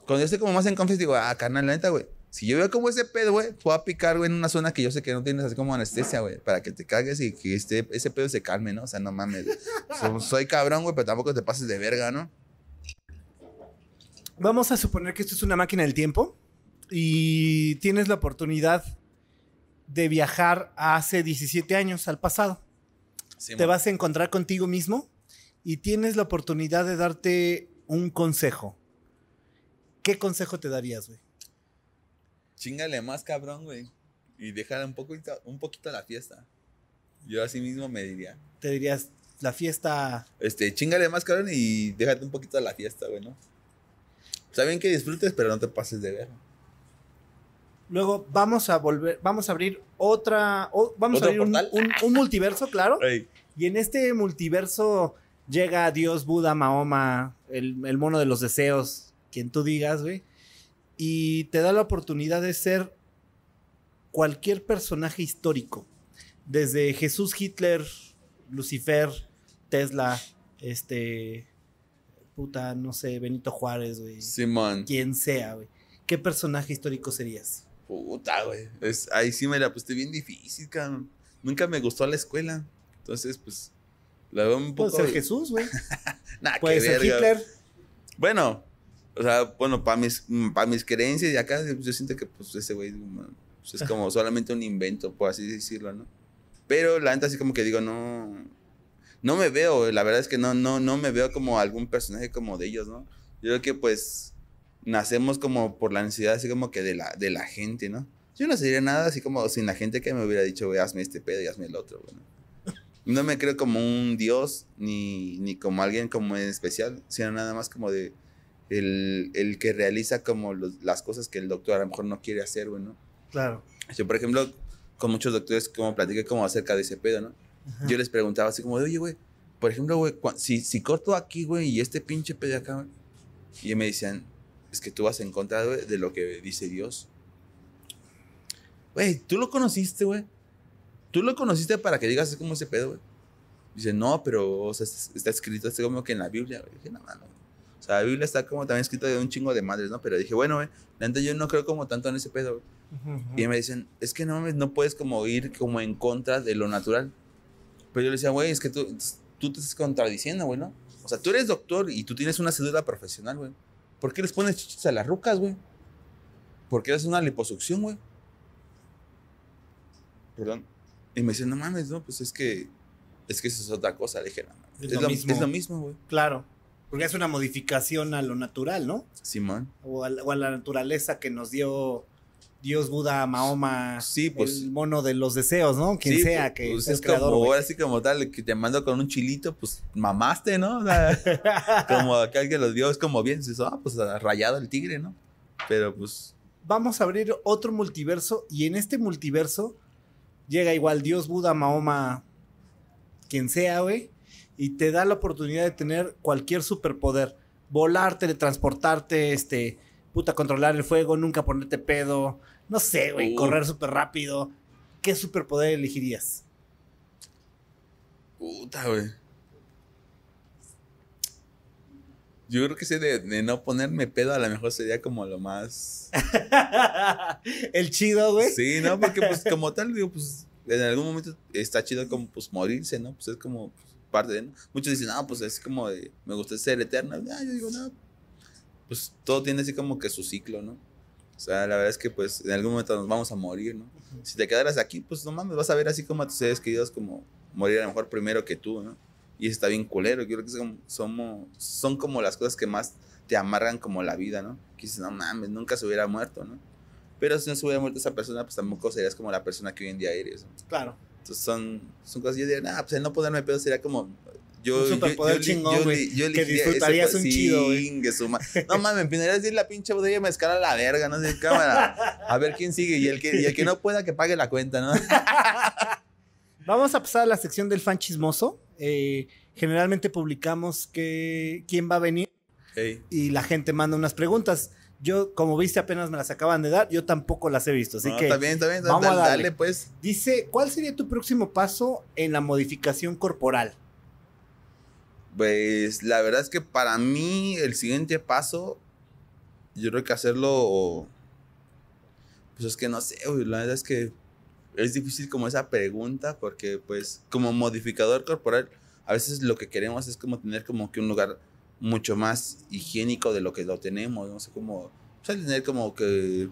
cuando yo estoy como más en confianza, digo, ah, carnal, la neta, güey. Si yo veo como ese pedo, güey, puedo a picar, güey, en una zona que yo sé que no tienes así como anestesia, güey, para que te cagues y que este, ese pedo se calme, ¿no? O sea, no mames. So- soy cabrón, güey, pero tampoco te pases de verga, ¿no? Vamos a suponer que esto es una máquina del tiempo y tienes la oportunidad de viajar a hace 17 años al pasado. Sí, Te vas a encontrar contigo mismo y tienes la oportunidad de darte un consejo. ¿Qué consejo te darías, güey? Chingale más, cabrón, güey. Y dejar un poquito, un poquito la fiesta. Yo así mismo me diría. Te dirías, la fiesta... Este, chingale más, cabrón, y déjate un poquito la fiesta, güey, ¿no? Está bien que disfrutes, pero no te pases de ver. Luego vamos a volver, vamos a abrir otra, vamos a ¿Otro abrir un, portal? un- un multiverso, claro. Y en este multiverso llega Dios, Buda, Mahoma, el, el mono de los deseos, quien tú digas, güey. Y te da la oportunidad de ser cualquier personaje histórico. Desde Jesús Hitler, Lucifer, Tesla, este. Puta, no sé, Benito Juárez, güey. Simón. Quien sea, güey. ¿Qué personaje histórico serías? Puta, güey. Es, ahí sí me la puse bien difícil, cabrón. Nunca me gustó la escuela. Entonces, pues, la veo un Puede poco... ser Jesús, güey. (laughs) Nah, Puede ser verga. Hitler. Bueno, o sea, bueno, para mis, para mis creencias y acá, pues, yo siento que pues ese güey pues, es como solamente un invento, por así decirlo, ¿no? Pero la neta así como que digo, no, no me veo, la verdad es que no, no, no me veo como algún personaje como de ellos, ¿no? Yo creo que pues nacemos como por la necesidad así como que de la, de la gente, ¿no? Yo no sería nada así como sin la gente que me hubiera dicho, güey, hazme este pedo y hazme el otro, güey. ¿no? No me creo como un dios ni, ni como alguien como en especial, sino nada más como de el, el que realiza como los- las cosas que el doctor a lo mejor no quiere hacer, güey, ¿no? Claro. Yo, por ejemplo, con muchos doctores como platiqué como acerca de ese pedo, ¿no? Yo les preguntaba así como oye, güey, por ejemplo, güey, si, si corto aquí, güey, y este pinche pedo acá, güey, y me decían, es que tú vas en contra, güey, de lo que dice Dios. Güey, tú lo conociste, güey. Tú lo conociste para que digas así como ese pedo, güey. Dice, no, pero, o sea, está escrito así como que en la Biblia, güey. Dije, no, no. O sea, la Biblia está como también escrito de un chingo de madres, ¿no? Pero dije, bueno, güey, neta yo no creo como tanto en ese pedo, güey. Y me dicen, es que no mames, no puedes como ir como en contra de lo natural. Pero yo le decía, güey, es que tú, tú te estás contradiciendo, güey, ¿no? O sea, tú eres doctor y tú tienes una cédula profesional, güey. ¿Por qué les pones chichis a las rucas, güey? ¿Por qué haces una liposucción, güey? Perdón. Y me dicen, no mames, no, pues es que, es que eso es otra cosa. Le dije, no, mames, Es es, lo lo, mismo. es lo mismo, güey. Claro. Porque es una modificación a lo natural, ¿no? Simón. O a, la- o a la naturaleza que nos dio Dios, Buda, Mahoma, Sí, pues. el mono de los deseos, ¿no? Quien Sí, sea pues, que pues sea es creador. como, güey. ahora sí como tal, que te mando con un chilito, pues mamaste, ¿no? O sea, (laughs) como acá alguien lo dio, es como bien, dices, ah, pues rayado el tigre, ¿no? Pero pues, Vamos a abrir otro multiverso y en este multiverso llega igual Dios, Buda, Mahoma, quien sea, güey, y te da la oportunidad de tener cualquier superpoder. Volar, teletransportarte, este, puta, controlar el fuego, nunca ponerte pedo, no sé, güey, Uh. correr súper rápido. ¿Qué superpoder elegirías? puta, güey. Yo creo que ese de, de no ponerme pedo a lo mejor sería como lo más... (laughs) el chido, güey. Sí, ¿no? Porque pues como tal, digo, pues en algún momento está chido como, pues, morirse, ¿no? Pues es como parte de, ¿no? Muchos dicen, no, pues es como de, me gusta ser eterno. Ah, yo digo, no, pues todo tiene así como que su ciclo, ¿no? O sea, la verdad es que pues en algún momento nos vamos a morir, ¿no? Si te quedaras aquí, pues no mames, vas a ver así como a tus seres queridos como morir a lo mejor primero que tú, ¿no? Y eso está bien culero. Yo creo que son, somos, son como las cosas que más te amargan como la vida, ¿no? Que dices, no mames, nunca se hubiera muerto, ¿no? Pero si no se hubiera muerto esa persona, pues tampoco serías como la persona que hoy en día eres, ¿no? Claro. Entonces son, son cosas, yo diría, nah, pues el no ponerme pedo sería como, yo, Un superpoder yo, chingón, yo, güey, yo que disfrutarías un sí, chido, güey. (laughs) No mames, me empezaría a decir la pinche botella de mezcal a la verga, no sé, cámara. A ver quién sigue. Y el que, y el que no pueda, que pague la cuenta, ¿no? (laughs) Vamos a pasar a la sección del fan chismoso. Eh, generalmente publicamos que quién va a venir y la gente manda unas preguntas. Yo, como viste, apenas me las acaban de dar. Yo tampoco las he visto. Así No, que está bien, está bien. vamos a darle. dale, pues. dice, ¿cuál sería tu próximo paso en la modificación corporal? Pues la verdad es que para mí el siguiente paso, yo creo que hacerlo, pues es que no sé, güey, la verdad es que es difícil como esa pregunta porque pues como modificador corporal, a veces lo que queremos es como tener como que un lugar mucho más higiénico de lo que lo tenemos, no sé, como, o sea, tener como que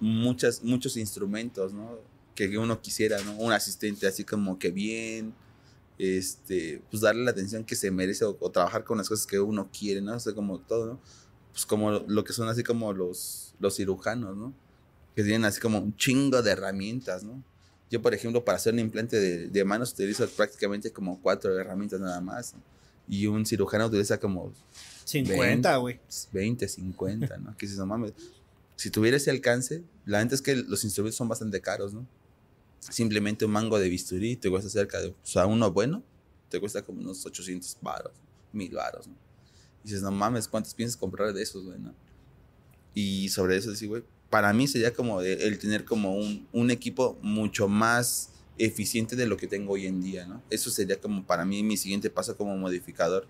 muchas, muchos instrumentos, ¿no? Que uno quisiera, ¿no? Un asistente así como que bien, este, pues darle la atención que se merece o, trabajar con las cosas que uno quiere, ¿no? O como todo, ¿no? Pues como lo, lo que son así como los, los cirujanos, ¿no? Que tienen así como un chingo de herramientas, ¿no? Yo, por ejemplo, para hacer un implante de, de manos utilizo prácticamente como cuatro herramientas nada más. ¿no? Y un cirujano utiliza como 50, güey. 20, 50, ¿no? Que si no mames, si tuviera ese alcance, la neta es que los instrumentos son bastante caros, ¿no? Simplemente un mango de bisturí te cuesta cerca de, o sea, uno bueno, te cuesta como unos 800 baros, 1000 baros, ¿no? Y dices, no mames, ¿cuántos piensas comprar de esos, güey, no? Y sobre eso decir, güey, para mí sería como el tener como un, un equipo mucho más eficiente de lo que tengo hoy en día, ¿no? Eso sería como para mí mi siguiente paso como modificador.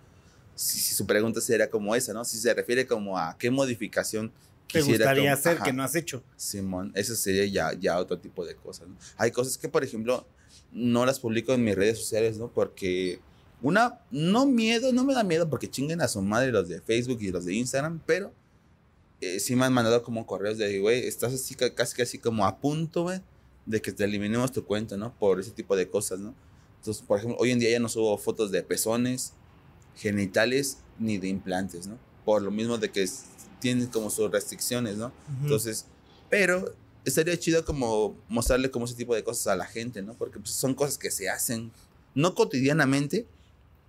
Si, si su pregunta sería como esa, ¿no? Si se refiere como a qué modificación Te gustaría como- hacer ajá. que no has hecho. Simón, eso sería ya, ya otro tipo de cosas. ¿no? Hay cosas que, por ejemplo, no las publico en mis redes sociales, ¿no? Porque una, no miedo, no me da miedo porque chinguen a su madre los de Facebook y los de Instagram, pero eh, sí me han mandado como correos de, güey, estás así, ca- casi casi como a punto, güey, de que te eliminemos tu cuenta, ¿no? Por ese tipo de cosas, ¿no? Entonces, por ejemplo, hoy en día ya no subo fotos de pezones, genitales, ni de implantes, ¿no? Por lo mismo de que tienen como sus restricciones, ¿no? Entonces, pero estaría chido como mostrarle como ese tipo de cosas a la gente, ¿no? Porque pues, son cosas que se hacen, no cotidianamente,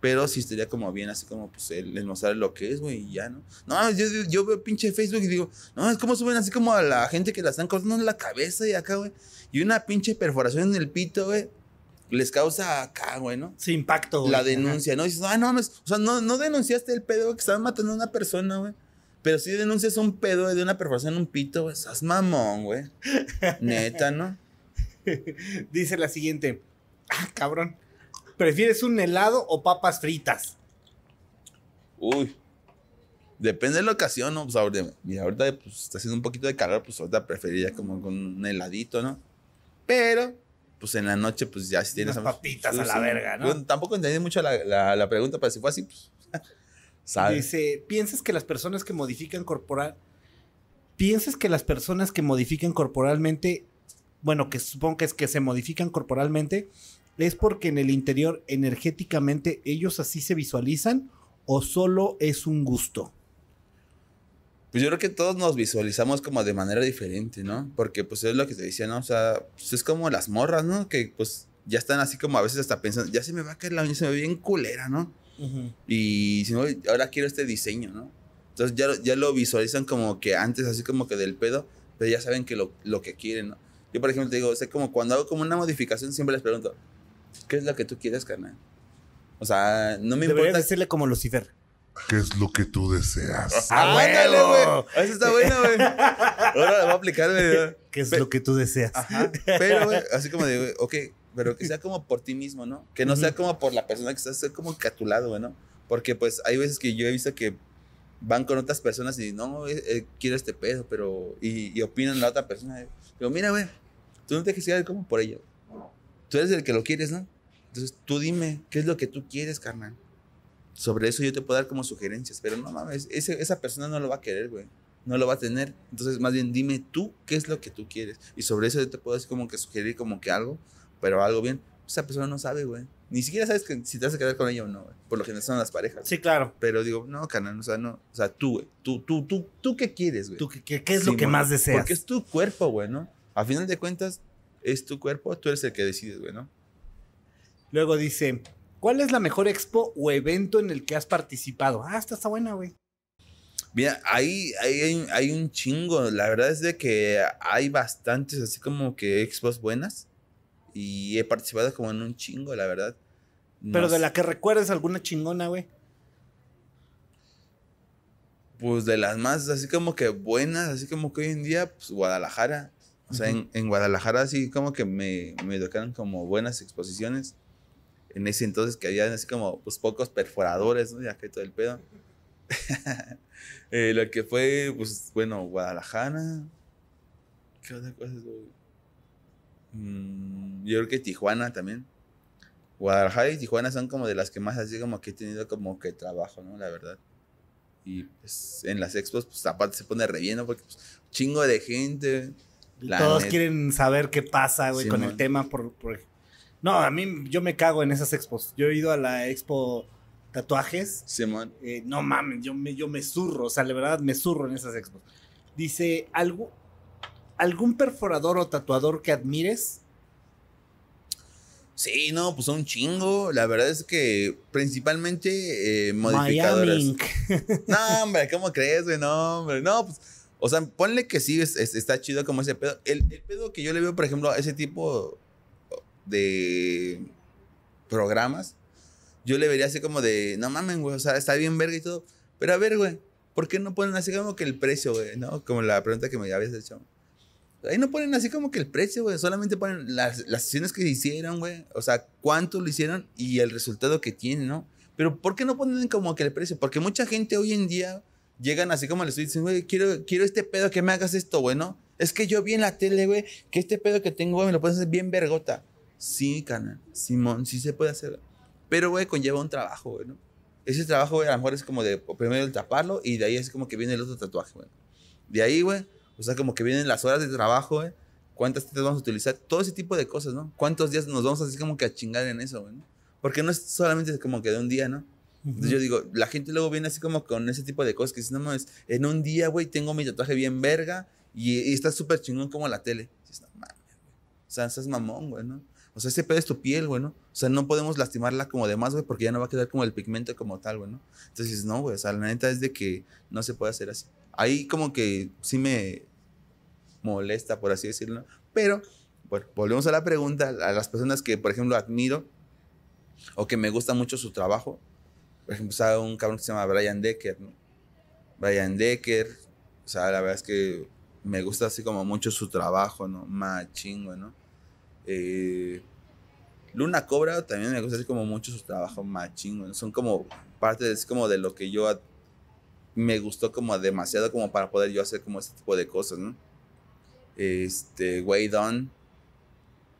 pero sí estaría como bien, así como pues el, el mostrarle lo que es, güey, y ya, ¿no? No, yo, yo veo pinche Facebook y digo, no, es como suben así como a la gente que la están cortando en la cabeza y acá, güey. Y una pinche perforación en el pito, güey, les causa acá, güey, ¿no? Sí, impacto. güey. la Ajá. denuncia, ¿no? Y dices, ah, no mames, o sea, no, no denunciaste el pedo que estaban matando a una persona, güey. Pero sí denuncias un pedo de una perforación en un pito, güey. Estás mamón, güey. (laughs) Neta, ¿no? Dice la siguiente. Ah, cabrón. ¿Prefieres un helado o papas fritas? Uy. Depende de la ocasión, ¿no? Pues ahorita, mira, ahorita pues, está haciendo un poquito de calor, pues ahorita preferiría como con un heladito, ¿no? Pero, pues en la noche, pues ya si tienes... Unas papitas a la verga, ¿no? Tampoco entendí mucho la, la, la pregunta, pero si fue así, pues... (laughs) ¿Sabes? Dice, ¿piensas que las personas que modifican corporal... ¿Piensas que las personas que modifican corporalmente... Bueno, que supongo que es que se modifican corporalmente... ¿Es porque en el interior energéticamente ellos así se visualizan? ¿O solo es un gusto? Pues yo creo que todos nos visualizamos como de manera diferente, ¿no? Porque pues es lo que te decía, ¿no? O sea, pues es como las morras, ¿no? Que pues ya están así como a veces hasta pensando, ya se me va a caer la uña, se me ve bien culera, ¿no? Y si no, ahora quiero este diseño, ¿no? Entonces ya, lo- ya lo visualizan como que antes, así como que del pedo, pero ya saben que lo, lo que quieren, ¿no? Yo, por ejemplo, te digo, o sea, como cuando hago como una modificación, siempre les pregunto, ¿qué es lo que tú quieres, carnal? O sea, no me Deberías importa. decirle como Lucifer. ¿Qué es lo que tú deseas? (laughs) ¡Ah, ándale, huevo! güey! Eso está bueno, güey. Ahora lo voy a aplicar, güey. (laughs) ¿Qué es Pe- lo que tú deseas? Ajá. Pero, güey, así como de, güey, ok, pero que sea como por ti mismo, ¿no? Que no Ujú. sea como por la persona que estás, sea como que a tu lado, güey, ¿no? Porque, pues, hay veces que yo he visto que van con otras personas y no, eh, eh, quiero este pedo, pero. Y, y opinan la otra persona. Digo, mira, güey, tú no te quieres quedar como por ello. Tú eres el que lo quieres, ¿no? Entonces tú dime, ¿qué es lo que tú quieres, carnal? Sobre eso yo te puedo dar como sugerencias, pero no mames, ese- esa persona no lo va a querer, güey. No lo va a tener. Entonces, más bien, dime tú qué es lo que tú quieres. Y sobre eso yo te puedo decir como que sugerir como que algo, pero algo bien. Esa persona no sabe, güey. Ni siquiera sabes que, si te vas a quedar con ella o no, güey. Por lo general son las parejas. Sí, claro. Pero digo, no, carnal, o sea, no. O sea, tú, güey. Tú, tú, tú, tú, ¿qué quieres, güey? ¿Tú qué, qué- qué es lo Sí, que mon, más deseas? Porque es tu cuerpo, güey, ¿no? A final de cuentas, es tu cuerpo, tú eres el que decides, güey, ¿no? Luego dice, ¿cuál es la mejor expo o evento en el que has participado? Ah, esta está buena, güey. Mira, ahí, ahí hay, hay un chingo. La verdad es de que hay bastantes, así como que expos buenas. Y he participado como en un chingo, la verdad. No Pero de sé, la que recuerdes alguna chingona, güey. Pues de las más, así como que buenas, así como que hoy en día, pues Guadalajara. O sea, en, en Guadalajara así como que me, me tocaron como buenas exposiciones. En ese entonces que había así como pues pocos perforadores, ¿no? Ya que todo el pedo. (laughs) Eh, lo que fue, pues, bueno, Guadalajara. ¿Qué otra cosa? Mm, yo creo que Tijuana también. Guadalajara y Tijuana son como de las que más así como que he tenido como que trabajo, ¿no? La verdad. Y pues en las expos, pues aparte se pone relleno porque pues, chingo de gente. La Todos neta. quieren saber qué pasa, güey, Sí, con mon. el tema. Por, por- No, a mí yo me cago en esas expos. Yo he ido a la expo tatuajes. Simón. eh, no mames, yo me, yo me zurro. O sea, la verdad me zurro en esas expos. Dice, ¿algo, ¿algún perforador o tatuador que admires? Sí, no, pues son un chingo. La verdad es que principalmente eh, modificadores. Miami. No, hombre, ¿cómo crees, güey? No, hombre. No, pues, o sea, ponle que sí, es- es- está chido como ese pedo. El, el pedo que yo le veo, por ejemplo, a ese tipo de programas, yo le vería así como de, no mames, güey, o sea, está bien verga y todo. Pero a ver, güey, ¿por qué no ponen así como que el precio, güey? ¿No? Como la pregunta que me habías hecho. Ahí no ponen así como que el precio, güey. Solamente ponen las, las sesiones que hicieron, güey. O sea, cuánto lo hicieron y el resultado que tienen, ¿no? Pero ¿por qué no ponen como que el precio? Porque mucha gente hoy en día llegan así como les estoy diciendo, güey, quiero, quiero este pedo que me hagas esto, güey, ¿no? Es que yo vi en la tele, güey, que este pedo que tengo, güey, me lo puedes hacer bien vergota. Sí, canal. Simón, sí se puede hacer. Pero, güey, conlleva un trabajo, güey, ¿no? Ese trabajo, güey, a lo mejor es como de primero el taparlo y de ahí es como que viene el otro tatuaje, güey. De ahí, güey, o sea, como que vienen las horas de trabajo, güey. ¿Cuántas tetas vamos a utilizar? Todo ese tipo de cosas, ¿no? ¿Cuántos días nos vamos así como que a chingar en eso, güey? ¿no? Porque no es solamente como que de un día, ¿no? Entonces yo digo, la gente luego viene así como con ese tipo de cosas que dicen, no mames, en un día, güey, tengo mi tatuaje bien verga y, y está súper chingón como la tele. Dices, no mames. O sea, estás mamón, güey, ¿no? O sea, ese pedo es tu piel, güey, ¿no? O sea, no podemos lastimarla como de más, güey, porque ya no va a quedar como el pigmento como tal, güey, ¿no? Entonces no, güey, o sea, la neta es de que no se puede hacer así. Ahí como que sí me molesta, por así decirlo. Pero, bueno, volvemos a la pregunta, a las personas que, por ejemplo, admiro o que me gusta mucho su trabajo. Por ejemplo, sabe un cabrón que se llama Brian Decker, ¿no? Brian Decker, o sea, la verdad es que me gusta así como mucho su trabajo, ¿no? Machín, güey, ¿no? Eh, Luna Cobra también me gusta así como mucho su trabajo, machín, güey. Son como parte así como de lo que yo me gustó como demasiado como para poder yo hacer como ese tipo de cosas, ¿no? Este, Way Don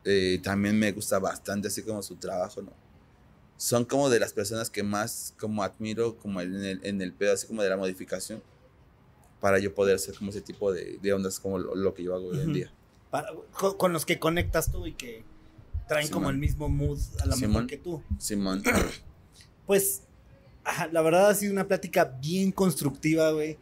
eh, también me gusta bastante así como su trabajo, ¿no? Son como de las personas que más como admiro como en el, en el pedo así como de la modificación para yo poder hacer como ese tipo de, de ondas como lo, lo que yo hago hoy en día. Para- con, con los que conectas tú y que traen como el mismo mood a la mejor que tú. Simón. (clears throat) Pues, la verdad ha sido una plática bien constructiva, güey.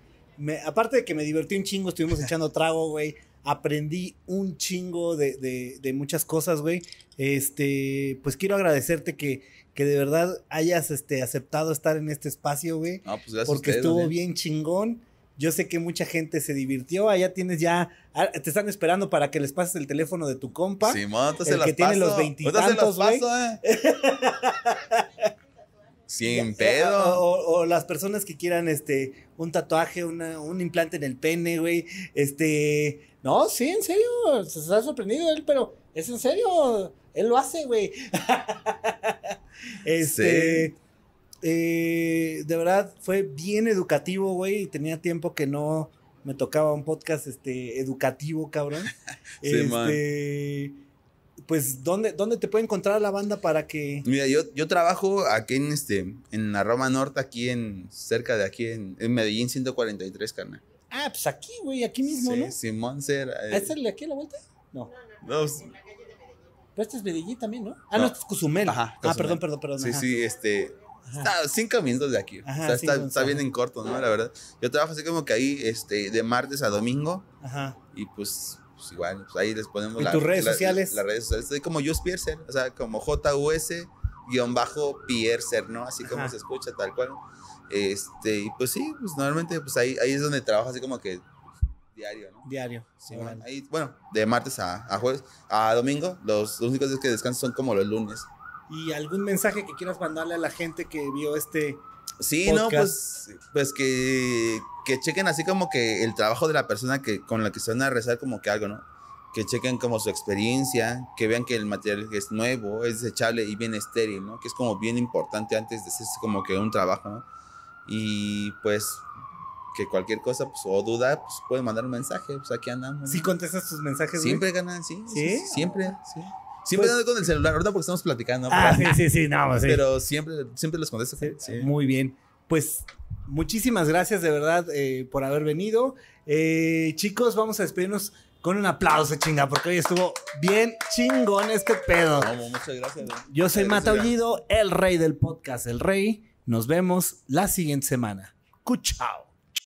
Aparte de que me divertí un chingo, estuvimos echando trago, güey. Aprendí un chingo de, de- de muchas cosas, güey. Este, pues quiero agradecerte que, que de verdad hayas este, aceptado estar en este espacio, güey. No, pues gracias a Porque ustedes, estuvo bien chingón. Yo sé que mucha gente se divirtió. Allá tienes ya. ah, Te están esperando para que les pases el teléfono de tu compa. Simón, entonces El las que tiene los paso. Veintitantos, paso, eh. (laughs) Sin pedo. O, o las personas que quieran este un tatuaje, una- un implante en el pene, güey. Este. No, sí, en serio. Se está sorprendido él, pero es en serio. Él lo hace, güey. (laughs) este. eh, de verdad fue bien educativo, güey. y Tenía tiempo que no me tocaba un podcast este, educativo, cabrón. (laughs) Sí, man. Pues, ¿dónde, ¿dónde te puede encontrar la banda para que. Mira, yo, yo trabajo aquí en este, en la Roma Norte, aquí en, cerca de aquí en, en Medellín 143, carnal. Ah, pues aquí, güey, aquí mismo, sí, ¿no? Simón Ser. ¿Ah, ¿Este es el de aquí a la vuelta? No. no, pues, Pero este es Medellín también, ¿no? Ah, no, No. este es Cozumel. Ajá, Ah, perdón, perdón, perdón. sí, ajá. sí, este. Ajá. Está cinco minutos de aquí. Ajá, o sea, está, no, está ajá. bien en corto, ¿no? La verdad. Yo trabajo así como que ahí, este, de martes a domingo. Ajá. Y pues, pues igual, pues ahí les ponemos ¿Y tus redes sociales? Las redes sociales. Estoy como Just Piercer, o sea, como JUS guion bajo Piercer, ¿no? Así como Ajá. se escucha, tal cual. Este, y pues sí, pues normalmente pues ahí, ahí es donde trabajo así como que diario, ¿no? Diario. Sí, bueno, ahí, bueno, de martes a, a jueves, a domingo, los, los únicos días que descanso son como los lunes. ¿Y algún mensaje que quieras mandarle a la gente que vio este? Sí, no, Podcast. pues, pues que, que chequen así como que el trabajo de la persona que, con la que se van a rezar como que algo, ¿no? Que chequen como su experiencia, que vean que el material es nuevo, es desechable y bien estéril, ¿no? Que es como bien importante antes de hacer como que un trabajo, ¿no? Y pues que cualquier cosa pues, o duda, pues pueden mandar un mensaje, pues aquí andamos. ¿Sí ¿no? contestas tus mensajes, güey? Siempre ganan, sí. ¿Sí? Siempre, sí. Siempre Pues- ando con el celular, ahorita porque estamos platicando. Ah, sí, pero, sí, sí, no, pues sí. pero siempre, siempre los contesto. Sí, Sí. Muy bien. Pues muchísimas gracias de verdad eh, por haber venido. Eh, chicos, vamos a despedirnos con un aplauso, chinga, porque hoy estuvo bien chingón este pedo. Muchas gracias. Yo soy Mata. Aullido, el rey del podcast, el rey. Nos vemos la siguiente semana. Cuchao.